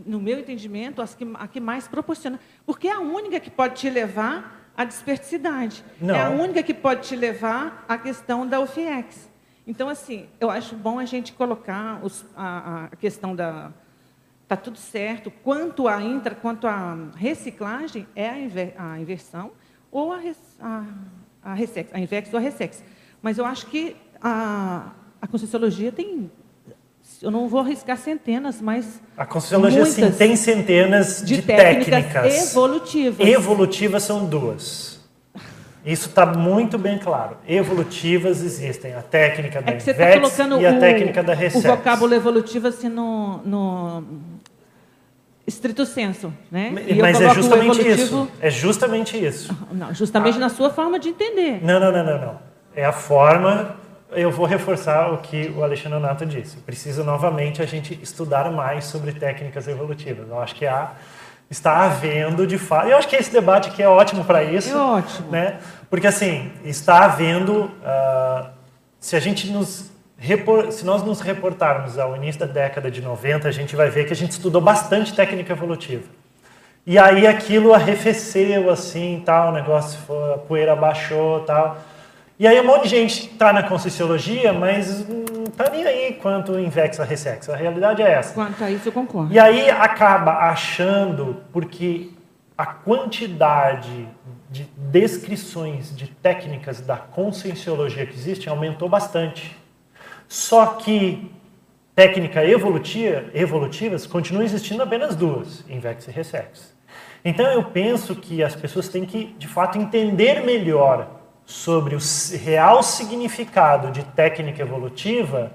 Speaker 10: no meu entendimento, as que, a que mais proporciona. Porque é a única que pode te levar à desperticidade. Não. É a única que pode te levar à questão da UFIEX. Então, assim, eu acho bom a gente colocar os, a, a, questão da. Está tudo certo. Quanto à intra, quanto à reciclagem, é a, inver, a inversão ou a, a, a, ressex, a invex ou a ressex. Mas eu acho que a, a Conscienciologia tem. Eu não vou arriscar centenas, mas.
Speaker 1: A Conscienciologia, sim, tem centenas de, de técnicas, técnicas
Speaker 10: evolutivas.
Speaker 1: Evolutivas são duas. Isso está muito bem claro. Evolutivas existem. A técnica da é tá colocando e a o, técnica da Resex.
Speaker 10: O vocábulo evolutivo assim no, no estrito senso, né?
Speaker 1: Mas é justamente isso. É justamente isso.
Speaker 10: Não, justamente ah. na sua forma de entender.
Speaker 1: Não, não, não, não, não. É a forma. Eu vou reforçar o que o Alexandre Nato disse. Precisa novamente a gente estudar mais sobre técnicas evolutivas. Eu acho que há está havendo de fato. Eu acho que esse debate aqui é ótimo para isso. É
Speaker 10: ótimo.
Speaker 1: Né? Porque assim, está havendo. Uh, se a gente nos. Repor, se nós nos reportarmos ao início da década de 90, a gente vai ver que a gente estudou bastante técnica evolutiva. E aí aquilo arrefeceu assim, tal, o negócio, a poeira baixou, tal. E aí um monte de gente está na Conscienciologia, mas não está nem aí quanto invexa ressex. A realidade é essa.
Speaker 10: Quanto a isso, eu concordo.
Speaker 1: E aí acaba achando, porque a quantidade de descrições de técnicas da Conscienciologia que existem aumentou bastante. Só que técnica evolutiva, evolutivas continuam existindo apenas duas, invex e ressex. Então eu penso que as pessoas têm que, de fato, entender melhor sobre o real significado de técnica evolutiva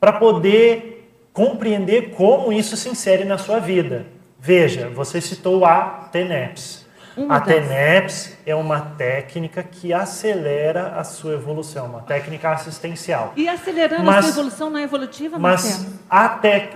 Speaker 1: para poder compreender como isso se insere na sua vida. Veja, você citou a TENEPS.
Speaker 10: Uma
Speaker 1: a. TENEPS é uma técnica que acelera a sua evolução, uma técnica assistencial.
Speaker 10: E acelerando a
Speaker 1: Mas-
Speaker 10: sua evolução não é evolutiva,
Speaker 1: Mas
Speaker 10: Marcelo?
Speaker 1: a tec...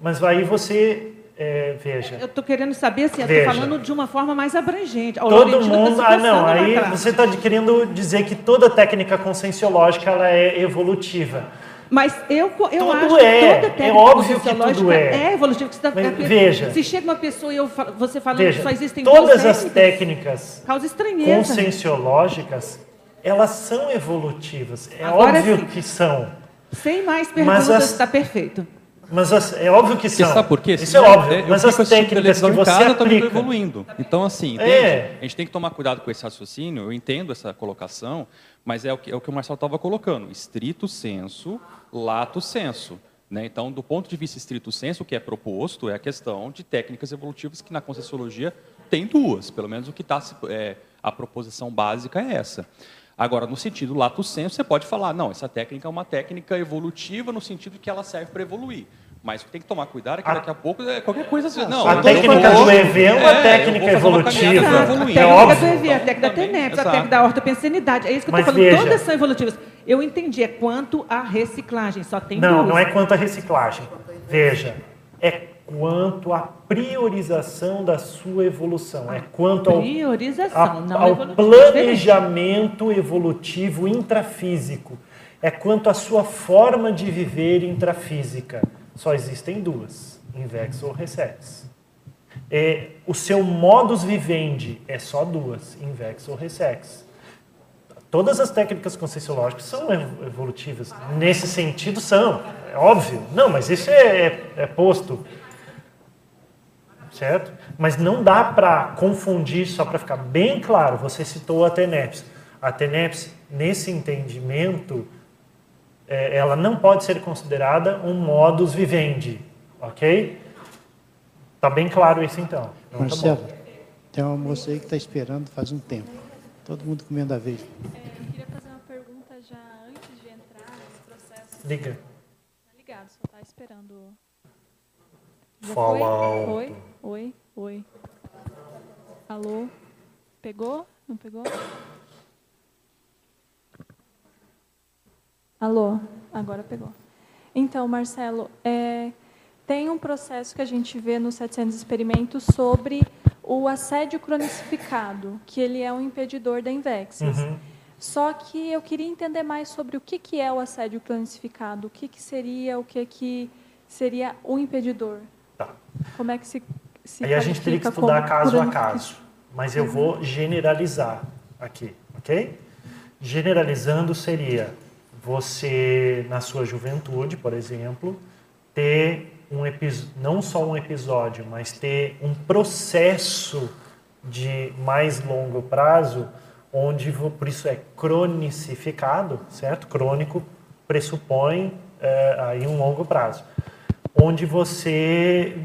Speaker 1: mas aí você é, veja.
Speaker 10: Eu estou querendo saber se eu
Speaker 1: Veja.
Speaker 10: estou falando de uma forma mais abrangente. O
Speaker 1: Todo
Speaker 10: tá
Speaker 1: mundo. Ah, não.
Speaker 10: coçando lá
Speaker 1: Aí você está querendo dizer que toda técnica conscienciológica ela é evolutiva.
Speaker 10: Mas eu, eu
Speaker 1: Tudo
Speaker 10: acho
Speaker 1: é.
Speaker 10: que toda
Speaker 1: É
Speaker 10: técnica
Speaker 1: óbvio que tudo é.
Speaker 10: é evolutiva. que você tá-
Speaker 1: Mas
Speaker 10: é
Speaker 1: veja.
Speaker 10: Se chega uma pessoa e eu falo- você falando
Speaker 1: Veja,
Speaker 10: que só existem
Speaker 1: todas
Speaker 10: duas
Speaker 1: as técnicas
Speaker 10: causa estranheza.
Speaker 1: conscienciológicas, elas são evolutivas. É
Speaker 10: Agora
Speaker 1: óbvio
Speaker 10: sim.
Speaker 1: que são.
Speaker 10: Sem mais perguntas,
Speaker 1: as-
Speaker 10: está perfeito.
Speaker 1: Mas as- é óbvio que são.
Speaker 7: sabe por quê?
Speaker 1: Isso é
Speaker 7: Senão,
Speaker 1: óbvio. mas
Speaker 7: fico
Speaker 1: as técnicas que você
Speaker 7: casa,
Speaker 1: aplica.
Speaker 7: evoluindo. Então, assim?
Speaker 1: É.
Speaker 7: A gente tem que tomar cuidado com esse raciocínio. Eu entendo essa colocação, mas é o que, é o, que o Marcelo estava colocando. Estrito senso, lato senso. Né? Então, do ponto de vista estrito senso, o que é proposto é a questão de técnicas evolutivas que na Conscienciologia tem duas. Pelo menos o que está... É, a proposição básica é essa. Agora, no sentido lato senso, você pode falar, não, essa técnica é uma técnica evolutiva no sentido que ela serve para evoluir. Mas o que tem que tomar cuidado é que daqui a pouco é qualquer coisa. assim, Não,
Speaker 1: a
Speaker 7: eu
Speaker 1: técnica do EV é uma técnica
Speaker 7: uma
Speaker 1: evolutiva. É
Speaker 10: A técnica
Speaker 1: óbvio.
Speaker 10: do EV, a técnica da TENEPS, a técnica da ortopensenidade. É isso que eu estou falando.
Speaker 1: veja.
Speaker 10: Todas são evolutivas. Eu entendi, é quanto à reciclagem. Só tem
Speaker 1: Não,
Speaker 10: duas.
Speaker 1: não é quanto à reciclagem. Veja, é quanto à priorização da sua evolução. É quanto ao,
Speaker 10: Priorização,
Speaker 1: a-
Speaker 10: não
Speaker 1: ao planejamento evolutivo intrafísico. É quanto à sua forma de viver intrafísica. Só existem duas, invex ou ressex. É, o seu modus vivendi é só duas, invex ou ressex. Todas as técnicas conscienciológicas são ev- evolutivas. Nesse sentido, são. É óbvio. Não, mas isso é, é- é posto. Certo? Mas não dá para confundir, só para ficar bem claro, você citou a TENEPS. A TENEPS, nesse entendimento, é, ela não pode ser considerada um modus vivendi. Ok? Tá bem claro isso então. Então, tá
Speaker 2: Marcelo,
Speaker 1: bom.
Speaker 2: tem uma moça aí que está esperando faz um tempo. Todo mundo comendo a vez.
Speaker 11: Eu queria fazer uma pergunta já antes de entrar nesse processo.
Speaker 1: Liga.
Speaker 11: Tá ligado, só tá esperando. Já
Speaker 1: Fala
Speaker 11: foi?
Speaker 1: alto.
Speaker 11: Oi, oi, oi. Alô? Pegou? Não pegou? Alô? Agora pegou. Então, Marcelo, é, tem um processo que a gente vê nos 700 experimentos sobre o assédio cronificado, que ele é um impedidor da Invexis.
Speaker 1: Uhum.
Speaker 11: Só que eu queria entender mais sobre o que, que é o assédio cronificado, o que, que seria, o que, que seria o impedidor.
Speaker 1: Tá.
Speaker 11: Como é que se, se
Speaker 1: Aí a gente teria que estudar caso a caso. Mas eu vou generalizar aqui, ok? Generalizando seria você, na sua juventude, por exemplo, ter um não só um episódio, mas ter um processo de mais longo prazo, onde, por isso é cronicificado, certo? Crônico pressupõe eh, aí um longo prazo, onde você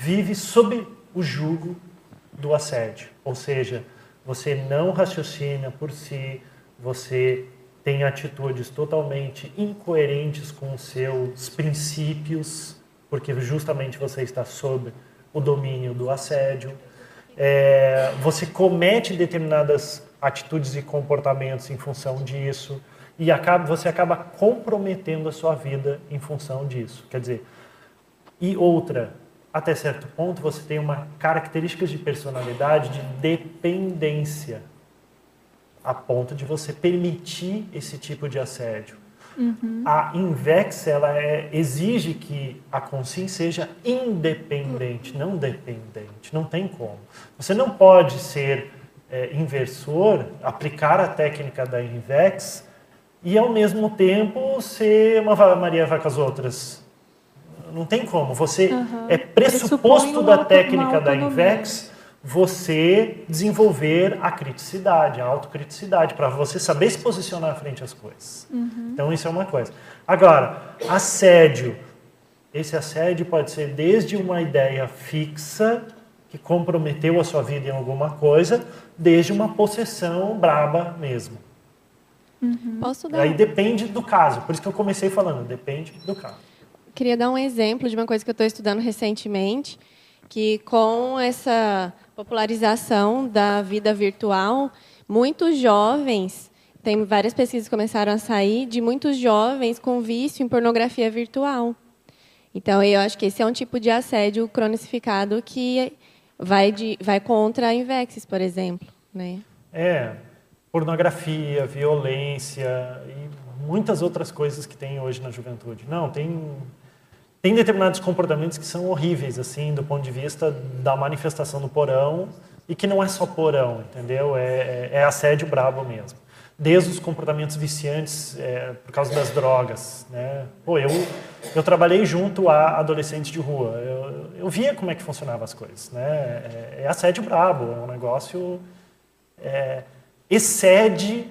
Speaker 1: vive sob o jugo do assédio, ou seja, você não raciocina por si, você tem atitudes totalmente incoerentes com os seus princípios, porque justamente você está sob o domínio do assédio. É, você comete determinadas atitudes e comportamentos em função disso e acaba, você acaba comprometendo a sua vida em função disso. Quer dizer, e outra, até certo ponto, você tem uma características de personalidade de dependência, a ponto de você permitir esse tipo de assédio. A Invex ela é- exige que a consciência seja independente, não dependente. Não tem como. Você não pode ser é, inversor, aplicar a técnica da Invex e ao mesmo tempo ser uma Maria vai com as outras. Não tem como. Você
Speaker 11: Aham.
Speaker 1: é pressuposto da técnica da. Invex você desenvolver a criticidade, a autocriticidade, para você saber se posicionar frente às coisas.
Speaker 11: Uhum.
Speaker 1: Então, isso é uma coisa. Agora, assédio. Esse assédio pode ser desde uma ideia fixa, que comprometeu a sua vida em alguma coisa, desde uma possessão braba mesmo.
Speaker 12: Posso dar
Speaker 1: Aí depende do caso. Por isso que eu comecei falando, depende do caso.
Speaker 12: Queria dar um exemplo de uma coisa que eu estou estudando recentemente, que com essa popularização da vida virtual, muitos jovens, tem várias pesquisas que começaram a sair de muitos jovens com vício em pornografia virtual. Então, eu acho que esse é um tipo de assédio cronificado que vai, de, vai contra a Invexis, por exemplo. Né?
Speaker 1: É, pornografia, violência e muitas outras coisas que tem hoje na juventude. Não, tem tem determinados comportamentos que são horríveis assim do ponto de vista da manifestação do porão e que não é só porão, entendeu? É, é, é assédio brabo mesmo. Desde os comportamentos viciantes é, por causa das drogas, né? Pô, eu eu trabalhei junto a adolescentes de rua. Eu, eu via como é que funcionavam as coisas, né? É, é assédio brabo, é um negócio é, excede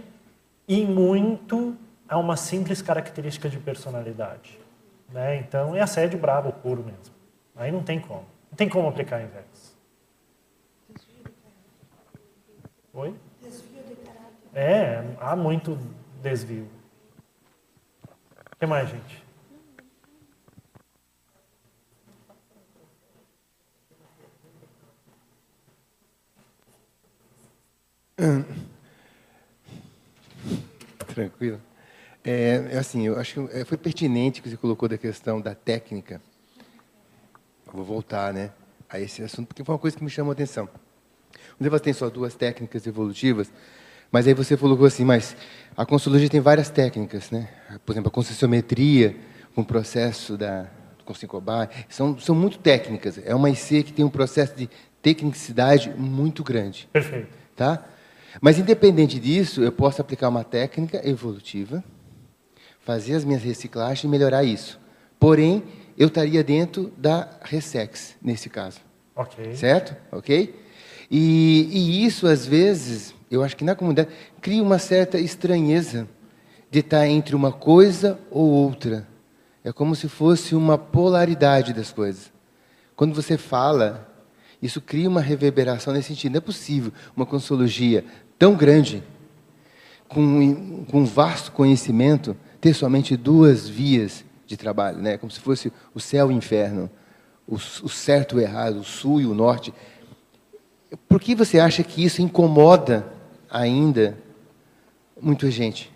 Speaker 1: e muito a uma simples característica de personalidade. Né? Então é assédio brabo puro mesmo. Aí não tem como. Não tem como aplicar inverso. Oi? Desvio de caráter. É, há muito desvio. O que mais, gente?
Speaker 13: Tranquilo. É, assim, eu acho que é, foi pertinente que você colocou da questão da técnica. Eu vou voltar, né, a esse assunto porque foi uma coisa que me chamou a atenção. Você tem só duas técnicas evolutivas, mas aí você colocou assim, mas a consciologia tem várias técnicas, né? Por exemplo, a conscienciometria, com o processo da com são são muito técnicas. É uma IC que tem um processo de tecnicidade muito grande.
Speaker 1: Perfeito.
Speaker 13: Tá? Mas independente disso, eu posso aplicar uma técnica evolutiva fazer as minhas reciclagens e melhorar isso. Porém, eu estaria dentro da Resex, nesse caso.
Speaker 1: Ok.
Speaker 13: Certo? Ok? E, e isso, às vezes, eu acho que na comunidade, cria uma certa estranheza de estar entre uma coisa ou outra. É como se fosse uma polaridade das coisas. Quando você fala, isso cria uma reverberação nesse sentido. Não é possível uma consologia tão grande, com, com um vasto conhecimento, ter somente duas vias de trabalho, né? como se fosse o céu e o inferno, o, o certo e o errado, o sul e o norte. Por que você acha que isso incomoda ainda muita gente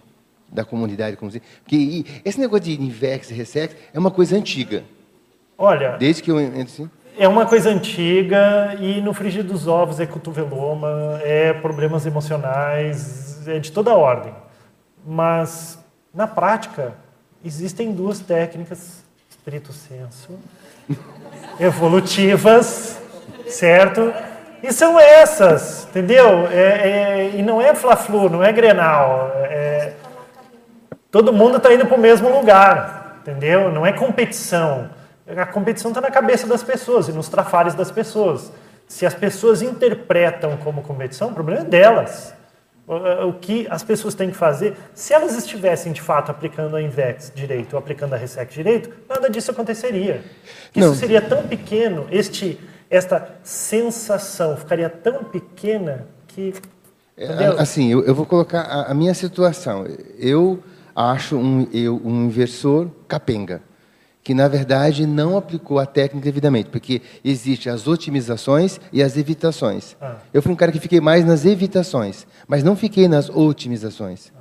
Speaker 13: da comunidade? Porque esse negócio de Invex e Ressex é uma coisa antiga.
Speaker 1: Olha.
Speaker 13: Desde que eu entro assim.
Speaker 1: É uma coisa antiga e no frigir dos ovos é cotoveloma, é problemas emocionais, é de toda ordem. Mas na prática, existem duas técnicas, espírito senso, evolutivas, certo? E são essas, entendeu? É, é, e não é fla-flu, não é grenal. É, todo mundo está indo para o mesmo lugar, entendeu? Não é competição. A competição está na cabeça das pessoas e nos trafares das pessoas. Se as pessoas interpretam como competição, o problema é delas. O que as pessoas têm que fazer, se elas estivessem de fato aplicando a Invex direito ou aplicando a Resec direito, nada disso aconteceria. Isso seria tão pequeno, este, esta sensação ficaria tão pequena que.
Speaker 13: É, assim, eu, eu, vou colocar a, a, minha situação. Eu acho um, eu, um inversor capenga que na verdade não aplicou a técnica devidamente, porque existe as otimizações e as evitações. Ah. Eu fui um cara que fiquei mais nas evitações, mas não fiquei nas otimizações.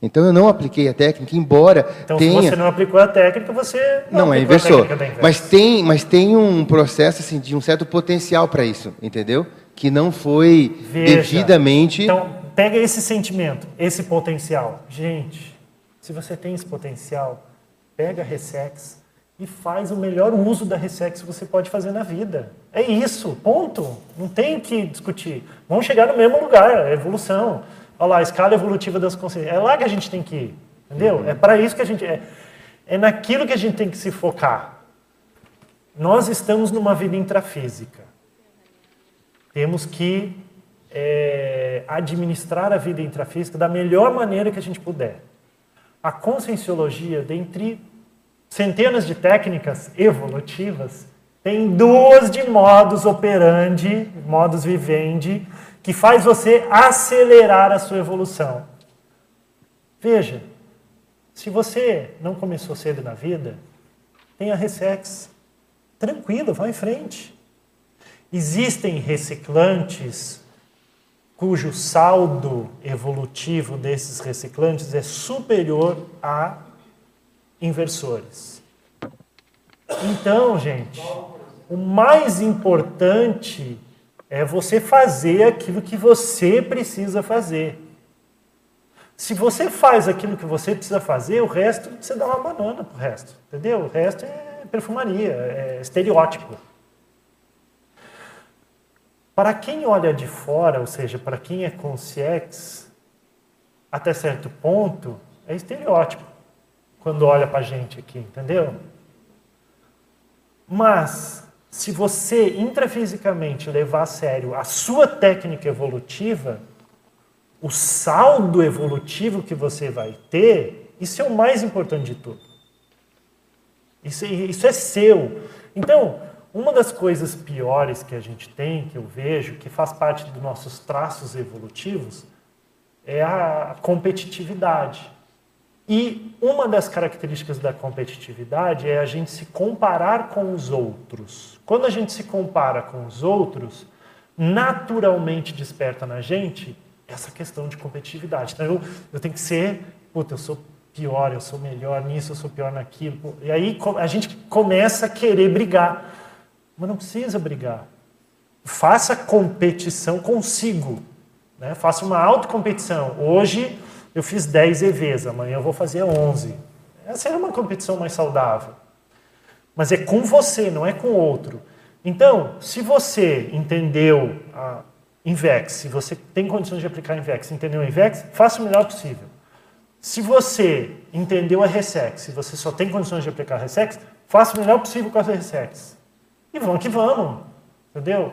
Speaker 13: Então eu não apliquei a técnica, embora
Speaker 1: então,
Speaker 13: tenha.
Speaker 1: Então se você não aplicou a técnica, você
Speaker 13: não, não é inversor. Mas tem, mas tem um processo assim de um certo potencial para isso, entendeu? Que não foi Veja. devidamente.
Speaker 1: Então pega esse sentimento, esse potencial, gente. Se você tem esse potencial, pega a Ressex, e faz o melhor uso da Ressex que você pode fazer na vida. É isso, ponto. Não tem que discutir. Vamos chegar no mesmo lugar, é evolução. Olha lá, a escala evolutiva das consciências. É lá que a gente tem que ir, entendeu? Uhum. É para isso que a gente... É, é naquilo que a gente tem que se focar. Nós estamos numa vida intrafísica. Temos que é, administrar a vida intrafísica da melhor maneira que a gente puder. A conscienciologia, dentre centenas de técnicas evolutivas, duas de modus operandi, modus vivendi, que faz você acelerar a sua evolução. Veja, se você não começou cedo na vida, tenha Ressex. Tranquilo, vá em frente. Existem reciclantes cujo saldo evolutivo desses reciclantes é superior a inversores. Então, gente, o mais importante é você fazer aquilo que você precisa fazer. Se você faz aquilo que você precisa fazer, o resto você dá uma banana pro resto, entendeu? O resto é perfumaria, é estereótipo. Para quem olha de fora, ou seja, para quem é consciex, até certo ponto, é estereótipo quando olha para a gente aqui, entendeu? Mas, se você intrafisicamente levar a sério a sua técnica evolutiva, o saldo evolutivo que você vai ter, isso é o mais importante de tudo. Isso, isso é seu. Então, uma das coisas piores que a gente tem, que eu vejo, que faz parte dos nossos traços evolutivos, é a competitividade. E uma das características da competitividade é a gente se comparar com os outros. Quando a gente se compara com os outros, naturalmente desperta na gente essa questão de competitividade. Então, eu, eu tenho que ser, puta, eu sou pior, eu sou melhor nisso, eu sou pior naquilo. E aí a gente começa a querer brigar. Mas não precisa brigar. Faça competição consigo. Né? Faça uma autocompetição. Hoje eu fiz 10 EVs, amanhã eu vou fazer 11. Essa é uma competição mais saudável. Mas é com você, não é com outro. Então, se você entendeu a Invex, se você tem condições de aplicar Invex, entendeu a Invex, faça o melhor possível. Se você entendeu a Resex, se você só tem condições de aplicar a Resex, faça o melhor possível com a Resex. E vamos que vamos, entendeu?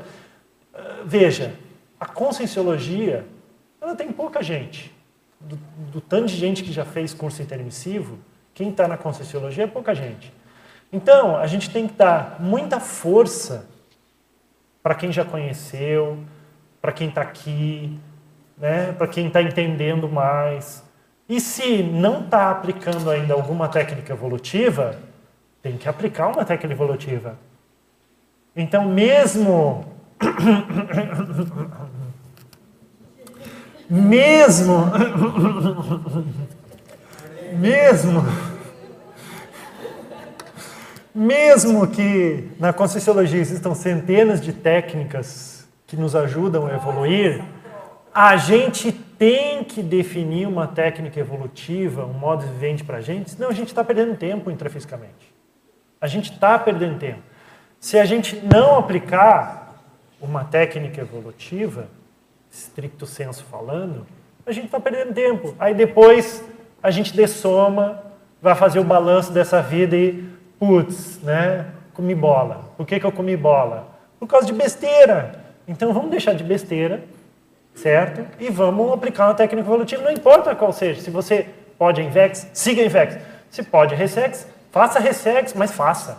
Speaker 1: Uh, veja, a conscienciologia, ela tem pouca gente. Do, do, tanto de gente que já fez curso intermissivo, quem está na conscienciologia é pouca gente. Então, a gente tem que dar muita força para quem já conheceu, para quem está aqui, né, para quem está entendendo mais. E se não está aplicando ainda alguma técnica evolutiva, tem que aplicar uma técnica evolutiva. Então, mesmo. mesmo. mesmo. Mesmo que na Conscienciologia existam centenas de técnicas que nos ajudam a evoluir, a gente tem que definir uma técnica evolutiva, um modo vivente para a gente, senão a gente está perdendo tempo intrafisicamente. A gente está perdendo tempo. Se a gente não aplicar uma técnica evolutiva, stricto senso falando, a gente está perdendo tempo. Aí depois a gente dessoma, vai fazer o balanço dessa vida e, putz, né, comi bola. Por que, que eu comi bola? Por causa de besteira. Então vamos deixar de besteira, certo? E vamos aplicar uma técnica evolutiva, não importa qual seja. Se você pode Invex, siga Invex. Se pode Resex, faça Resex, mas faça.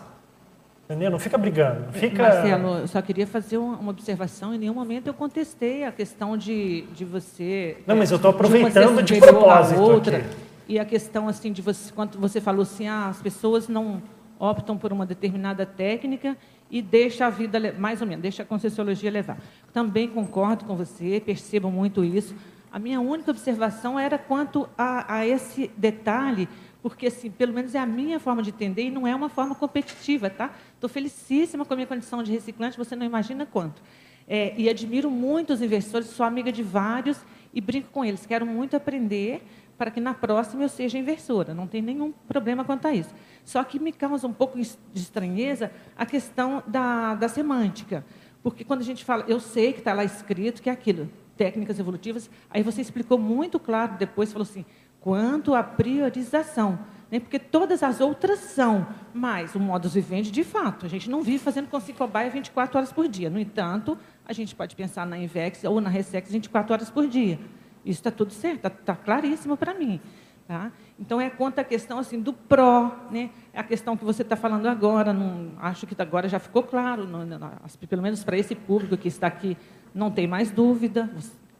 Speaker 1: Entendeu? Não fica brigando. Não fica...
Speaker 10: Marcelo, eu só queria fazer uma observação. Em nenhum momento eu contestei a questão de, de você.
Speaker 1: Não, mas eu estou aproveitando de, de propósito.
Speaker 10: Outra, aqui. E a questão assim de você, quando você falou assim, ah, as pessoas não optam por uma determinada técnica e deixa a vida, mais ou menos, deixa a Conscienciologia levar. Também concordo com você, percebo muito isso. A minha única observação era quanto a, a esse detalhe porque assim, pelo menos é a minha forma de entender e não é uma forma competitiva, tá? Estou felicíssima com a minha condição de reciclante, você não imagina quanto. É, e admiro muito os investidores, sou amiga de vários e brinco com eles. Quero muito aprender para que na próxima eu seja inversora. Não tem nenhum problema quanto a isso. Só que me causa um pouco de estranheza a questão da, da semântica. Porque quando a gente fala, eu sei que está lá escrito que é aquilo, técnicas evolutivas, aí você explicou muito claro depois, falou assim, quanto à priorização. Né? Porque todas as outras são, mas o modus vivendi, de fato, a gente não vive fazendo com cobaia 24 horas por dia. No entanto, a gente pode pensar na Invex ou na Resex 24 horas por dia. Isso está tudo certo, está tá claríssimo para mim. Tá? Então, é quanto à questão assim, do pró, né? É a questão que você está falando agora, não, acho que agora já ficou claro, não, não, pelo menos para esse público que está aqui, não tem mais dúvida.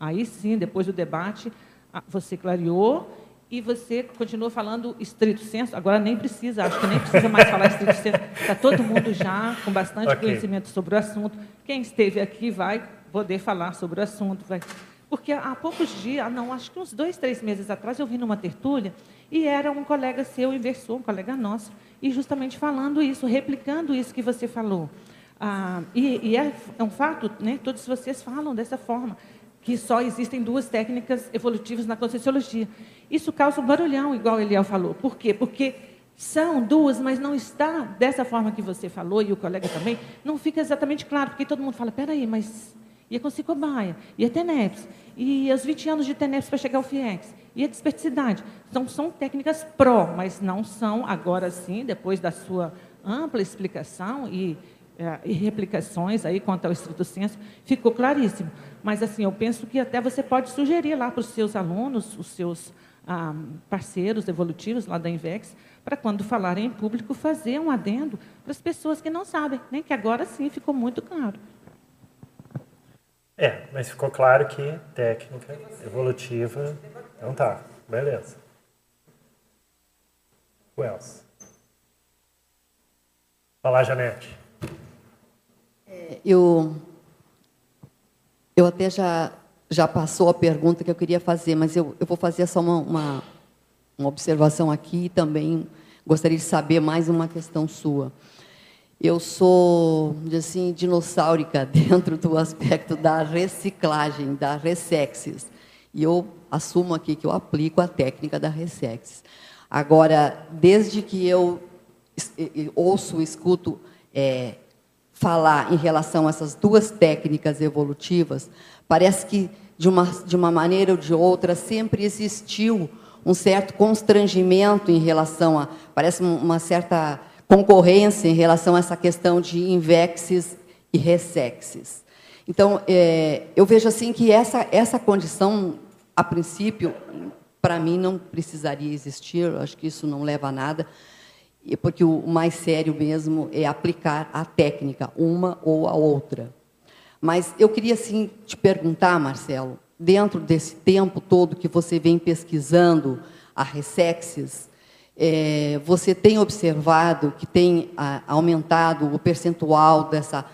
Speaker 10: Aí sim, depois do debate, você clareou e você continua falando estrito senso. Agora nem precisa, acho que nem precisa mais falar estrito senso. Está todo mundo já com bastante
Speaker 1: Ok.
Speaker 10: conhecimento sobre o assunto. Quem esteve aqui vai poder falar sobre o assunto. Vai. Porque há poucos dias, não, acho que uns dois, três meses atrás, eu vi numa tertúlia e era um colega seu, inversor, um colega nosso, e justamente falando isso, replicando isso que você falou. Ah, e e é, é um fato, né, todos vocês falam dessa forma, que só existem duas técnicas evolutivas na Conscienciologia. Isso causa um barulhão, igual Eliel falou. Por quê? Porque são duas, mas não está dessa forma que você falou, e o colega também, não fica exatamente claro, porque todo mundo fala, peraí, mas e a Concicobaia, e a TENEPS, e os 20 anos de TENEPS para chegar ao FIEX, e a desperticidade. Então, são técnicas pró, mas não são, agora sim, depois da sua ampla explicação e, eh, e replicações aí quanto ao estrito senso, ficou claríssimo. Mas, assim, eu penso que até você pode sugerir lá para os seus alunos, os seus ah, parceiros evolutivos lá da INVEX, para quando falarem em público, fazer um adendo para as pessoas que não sabem, né? que agora sim ficou muito claro.
Speaker 1: É, mas ficou claro que técnica evolutiva. Então tá, beleza. Wells. Fala, Janete.
Speaker 14: Eu, eu até já, já passou a pergunta que eu queria fazer, mas eu, eu vou fazer só uma, uma, uma observação aqui e também gostaria de saber mais uma questão sua. Eu sou, assim, dinossáurica dentro do aspecto da reciclagem, da Resexis. E eu assumo aqui que eu aplico a técnica da Resexis. Agora, desde que eu ouço, escuto é, falar em relação a essas duas técnicas evolutivas, parece que, de uma, de uma maneira ou de outra, sempre existiu um certo constrangimento em relação a. Parece um- uma certa concorrência em relação a essa questão de invexes e resexes. Então, é, eu vejo assim que essa, essa condição, a princípio, para mim, não precisaria existir, acho que isso não leva a nada, porque o mais sério mesmo é aplicar a técnica, uma ou a outra. Mas eu queria assim te perguntar, Marcelo, dentro desse tempo todo que você vem pesquisando a Resexis, eh, você tem observado que tem ah, aumentado o percentual dessa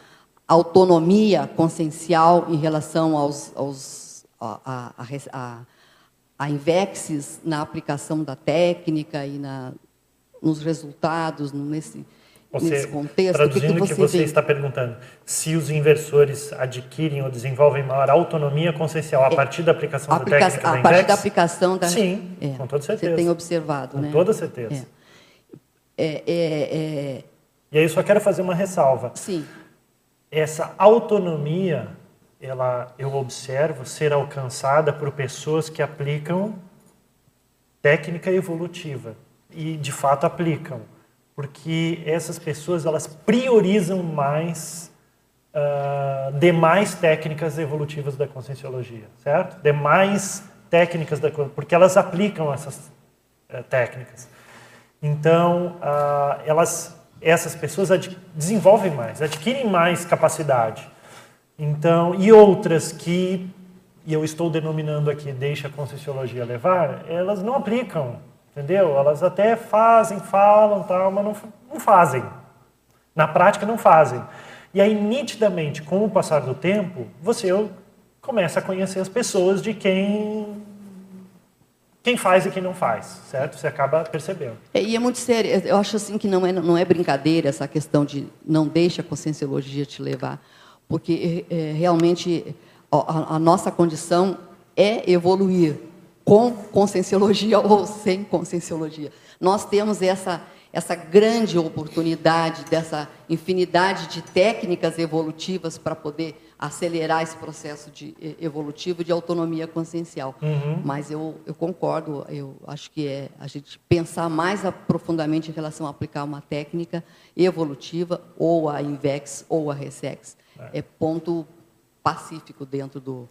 Speaker 14: autonomia consciencial em relação aos, aos a, a, a, a, a na aplicação da técnica e na, nos resultados, nesse
Speaker 1: Você,
Speaker 14: contexto?
Speaker 1: traduzindo o que, você
Speaker 14: vê?
Speaker 1: está perguntando, se os inversores adquirem ou desenvolvem maior autonomia consciencial a partir da aplicação
Speaker 14: Aplica-
Speaker 1: da técnica
Speaker 14: a
Speaker 1: da
Speaker 14: partir
Speaker 1: Invex?
Speaker 14: da aplicação da
Speaker 1: Sim,
Speaker 14: é,
Speaker 1: com toda certeza.
Speaker 14: Você tem observado,
Speaker 1: Com
Speaker 14: né?
Speaker 1: toda certeza.
Speaker 14: É. É, é, é,
Speaker 1: E aí eu só quero fazer uma ressalva.
Speaker 14: Sim.
Speaker 1: Essa autonomia, ela, eu observo ser alcançada por pessoas que aplicam técnica evolutiva e de fato aplicam, porque essas pessoas elas priorizam mais ah, demais técnicas evolutivas da conscienciologia, certo? Demais técnicas da porque elas aplicam essas eh, técnicas. Então, ah, elas, essas pessoas desenvolvem mais, adquirem mais capacidade. Então, e outras que, e eu estou denominando aqui, deixa a Conscienciologia levar, elas não aplicam, entendeu? Elas até fazem, falam, tal, mas não, não fazem. Na prática, não fazem. E aí, nitidamente, com o passar do tempo, você começa a conhecer as pessoas de quem quem faz e quem não faz, certo? Você acaba percebendo.
Speaker 14: É, e é muito sério. Eu acho assim que não é, não é brincadeira essa questão de não deixa a conscienciologia te levar, porque é, realmente a, a nossa condição é evoluir com conscienciologia ou sem conscienciologia. Nós temos essa essa grande oportunidade dessa infinidade de técnicas evolutivas para poder acelerar esse processo de evolutivo de autonomia consciencial.
Speaker 1: Uhum.
Speaker 14: Mas eu, eu concordo, eu acho que é a gente pensar mais profundamente em relação a aplicar uma técnica evolutiva, ou a INVEX, ou a RESEX. É, ponto pacífico dentro do,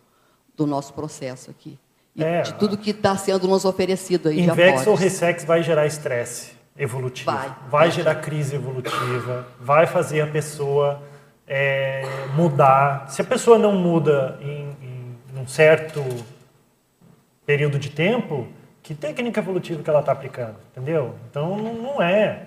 Speaker 14: do nosso processo aqui.
Speaker 1: É,
Speaker 14: de tudo que está sendo nos oferecido aí
Speaker 1: Invex ou. Resex vai gerar estresse evolutivo,
Speaker 14: Vai.
Speaker 1: gerar crise evolutiva, vai fazer a pessoa é, mudar. Se a pessoa não muda em, em um certo período de tempo, Que técnica evolutiva que ela está aplicando, entendeu? Então não, é.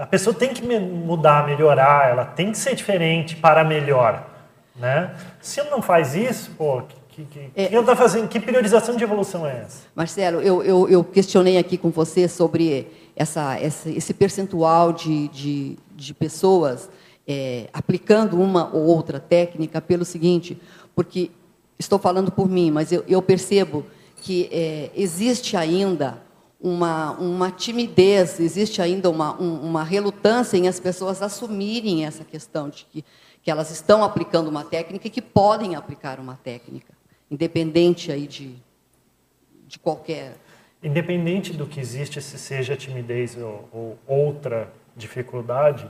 Speaker 1: A pessoa tem que mudar, melhorar, ela tem que ser diferente para melhor, né? Se não faz isso, pô, que, que, é, que, tá fazendo, que priorização de evolução é essa?
Speaker 14: Marcelo, eu, eu, eu questionei aqui com você sobre essa, essa, esse percentual de, de, de pessoas é, aplicando uma ou outra técnica pelo seguinte, porque estou falando por mim, mas eu, eu percebo que é, existe ainda uma, uma timidez, existe ainda uma, um, uma relutância em as pessoas assumirem essa questão de que, que elas estão aplicando uma técnica e que podem aplicar uma técnica, independente aí de, de qualquer.
Speaker 1: Independente do que existe, se seja timidez ou, ou outra dificuldade,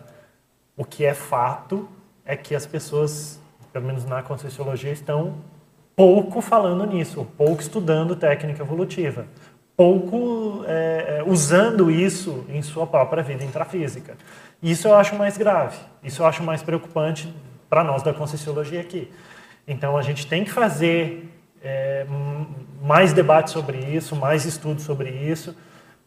Speaker 1: o que é fato é que as pessoas, pelo menos na Conscienciologia, estão pouco falando nisso, pouco estudando técnica evolutiva, pouco é, é, usando isso em sua própria vida intrafísica. Isso eu acho mais grave, isso eu acho mais preocupante para nós da Conscienciologia aqui. Então a gente tem que fazer é, mais debate sobre isso, mais estudo sobre isso,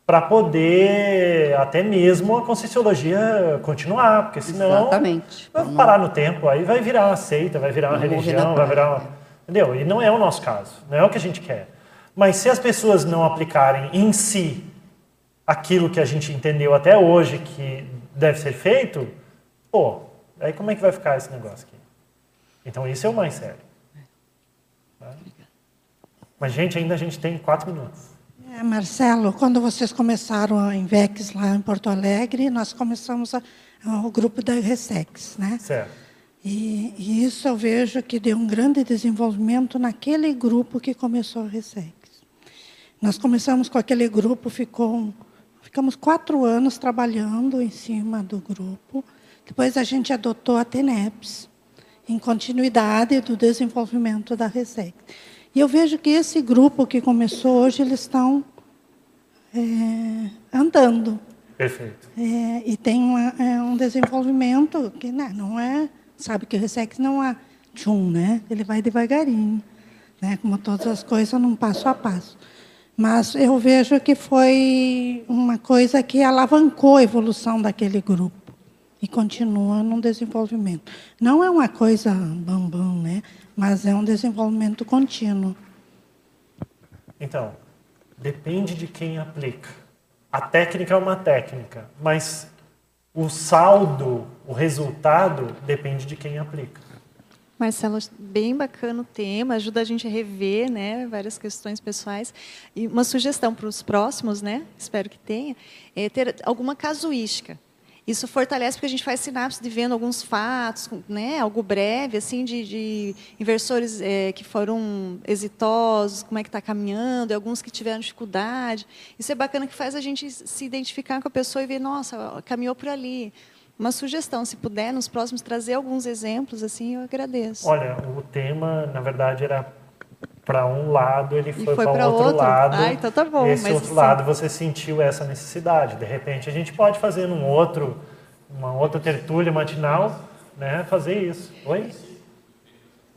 Speaker 1: para poder até mesmo a Conscienciologia continuar, porque senão
Speaker 14: Exatamente.
Speaker 1: vai parar no tempo, aí vai virar uma seita, vai virar uma religião, vai virar uma Entendeu? E não é o nosso caso, não é o que a gente quer. Mas se as pessoas não aplicarem em si aquilo que a gente entendeu até hoje que deve ser feito, pô, aí como é que vai ficar esse negócio aqui? Então isso é o mais sério. Mas, gente, ainda a gente tem quatro minutos.
Speaker 5: É, Marcelo, quando vocês começaram a Invex lá em Porto Alegre, nós começamos a, o grupo da Resex, né?
Speaker 1: Certo.
Speaker 5: E, e, isso eu vejo que deu um grande desenvolvimento naquele grupo que começou a Resex. Nós começamos com aquele grupo, ficou, ficamos quatro anos trabalhando em cima do grupo. Depois a gente adotou a TENEPS, em continuidade do desenvolvimento da Resex. E eu vejo que esse grupo que começou hoje, eles estão é, andando.
Speaker 1: Perfeito.
Speaker 5: É, e tem uma, é, um desenvolvimento que né, não é sabe que o Resex não há tchum, né? Ele vai devagarinho, né? Como todas as coisas, num passo a passo. Mas eu vejo que foi uma coisa que alavancou a evolução daquele grupo e continua num desenvolvimento. Não é uma coisa bambam, bam, né? Mas é um desenvolvimento contínuo.
Speaker 1: Então, depende de quem aplica. A técnica é uma técnica, mas o saldo, o resultado, depende de quem aplica.
Speaker 9: Marcelo, bem bacana o tema, ajuda a gente a rever né, várias questões pessoais. E uma sugestão para os próximos, né, espero que tenha, é ter alguma casuística. Isso fortalece porque a gente faz sinapse de vendo alguns fatos, né, algo breve, assim, de, de inversores é, que foram exitosos, como é que está caminhando, e alguns que tiveram dificuldade. Isso é bacana que faz a gente se identificar com a pessoa e ver, nossa, caminhou por ali. Uma sugestão, se puder, nos próximos trazer alguns exemplos, assim, eu agradeço.
Speaker 1: Olha, o tema, na verdade, era para um lado, ele foi, foi para outro, outro, lado.
Speaker 9: Ah, então tá bom.
Speaker 1: Esse outro lado você sentiu essa necessidade. De repente, a gente pode fazer num outro, uma outra tertúlia matinal, né, fazer isso. Oi?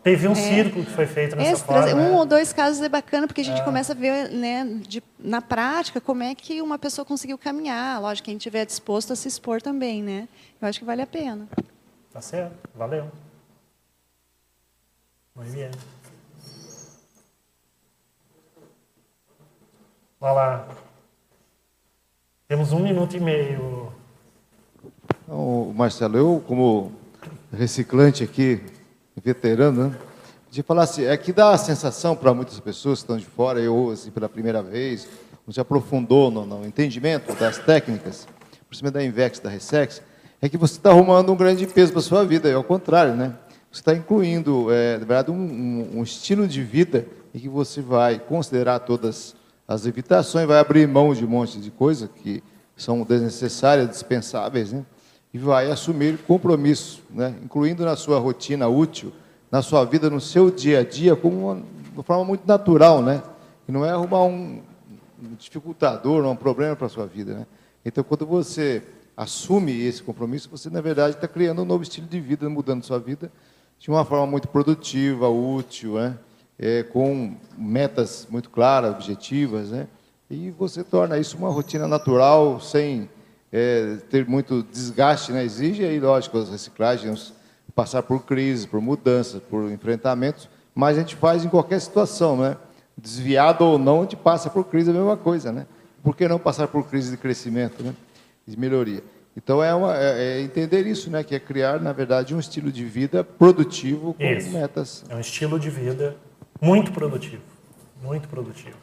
Speaker 1: Teve um é. círculo que foi feito nessa Esse, forma.
Speaker 9: Um né? ou dois casos é bacana, porque a gente é. começa a ver né, de, na prática como é que uma pessoa conseguiu caminhar. Lógico, quem estiver disposto a se expor também, né? Eu acho que vale a pena.
Speaker 1: Tá certo, valeu. Muito bem. Vai lá. Temos um minuto e meio.
Speaker 15: Então, Marcelo, eu como reciclante aqui, veterano, né? de falar assim, é que dá a sensação para muitas pessoas que estão de fora, eu assim, pela primeira vez, você aprofundou no, no entendimento das técnicas, por cima da Invex, da Resex, é que você está arrumando um grande peso para a sua vida, é ao contrário, né? Você está incluindo, é, na verdade, um, um, um estilo de vida em que você vai considerar todas as evitações, vai abrir mão de um monte de coisas que são desnecessárias, dispensáveis, né? e vai assumir compromisso, né? incluindo na sua rotina útil, na sua vida, no seu dia a dia, como uma, uma forma muito natural, né? E não é arrumar um, um dificultador, um problema para a sua vida, né? Então, quando você assume esse compromisso, você, na verdade, está criando um novo estilo de vida, mudando sua vida de uma forma muito produtiva, útil, né? É, com metas muito claras, objetivas, né? E você torna isso uma rotina natural, sem é, ter muito desgaste, né? Exige aí, lógico, as reciclagens, passar por crises, por mudanças, por enfrentamentos, mas a gente faz em qualquer situação, né? Desviado ou não, a gente passa por crise, é a mesma coisa, né? Por que não passar por crise de crescimento, né? De melhoria. Então é, uma, é, é entender isso, né? Que é criar, na verdade, um estilo de vida produtivo com isso. metas.
Speaker 1: É um estilo de vida muito produtivo, muito produtivo.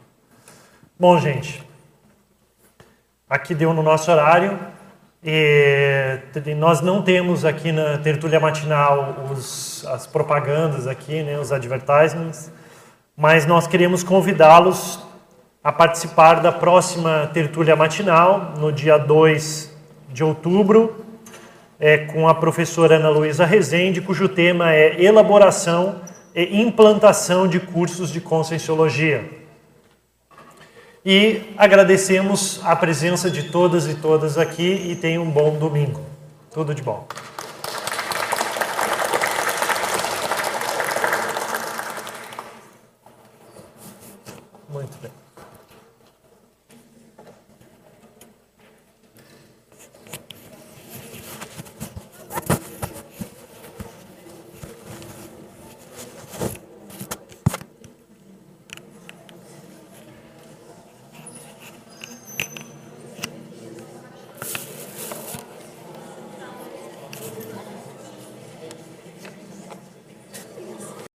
Speaker 1: Bom, gente, aqui deu no nosso horário. E nós não temos aqui na tertúlia matinal os, as propagandas aqui, né, os advertisements, mas nós queremos convidá-los a participar da próxima tertúlia matinal, no dia 2 de outubro, é, com a professora Ana Luísa Rezende, cujo tema é elaboração e implantação de cursos de conscienciologia. E agradecemos a presença de todas e todas aqui e tenham um bom domingo. Tudo de bom.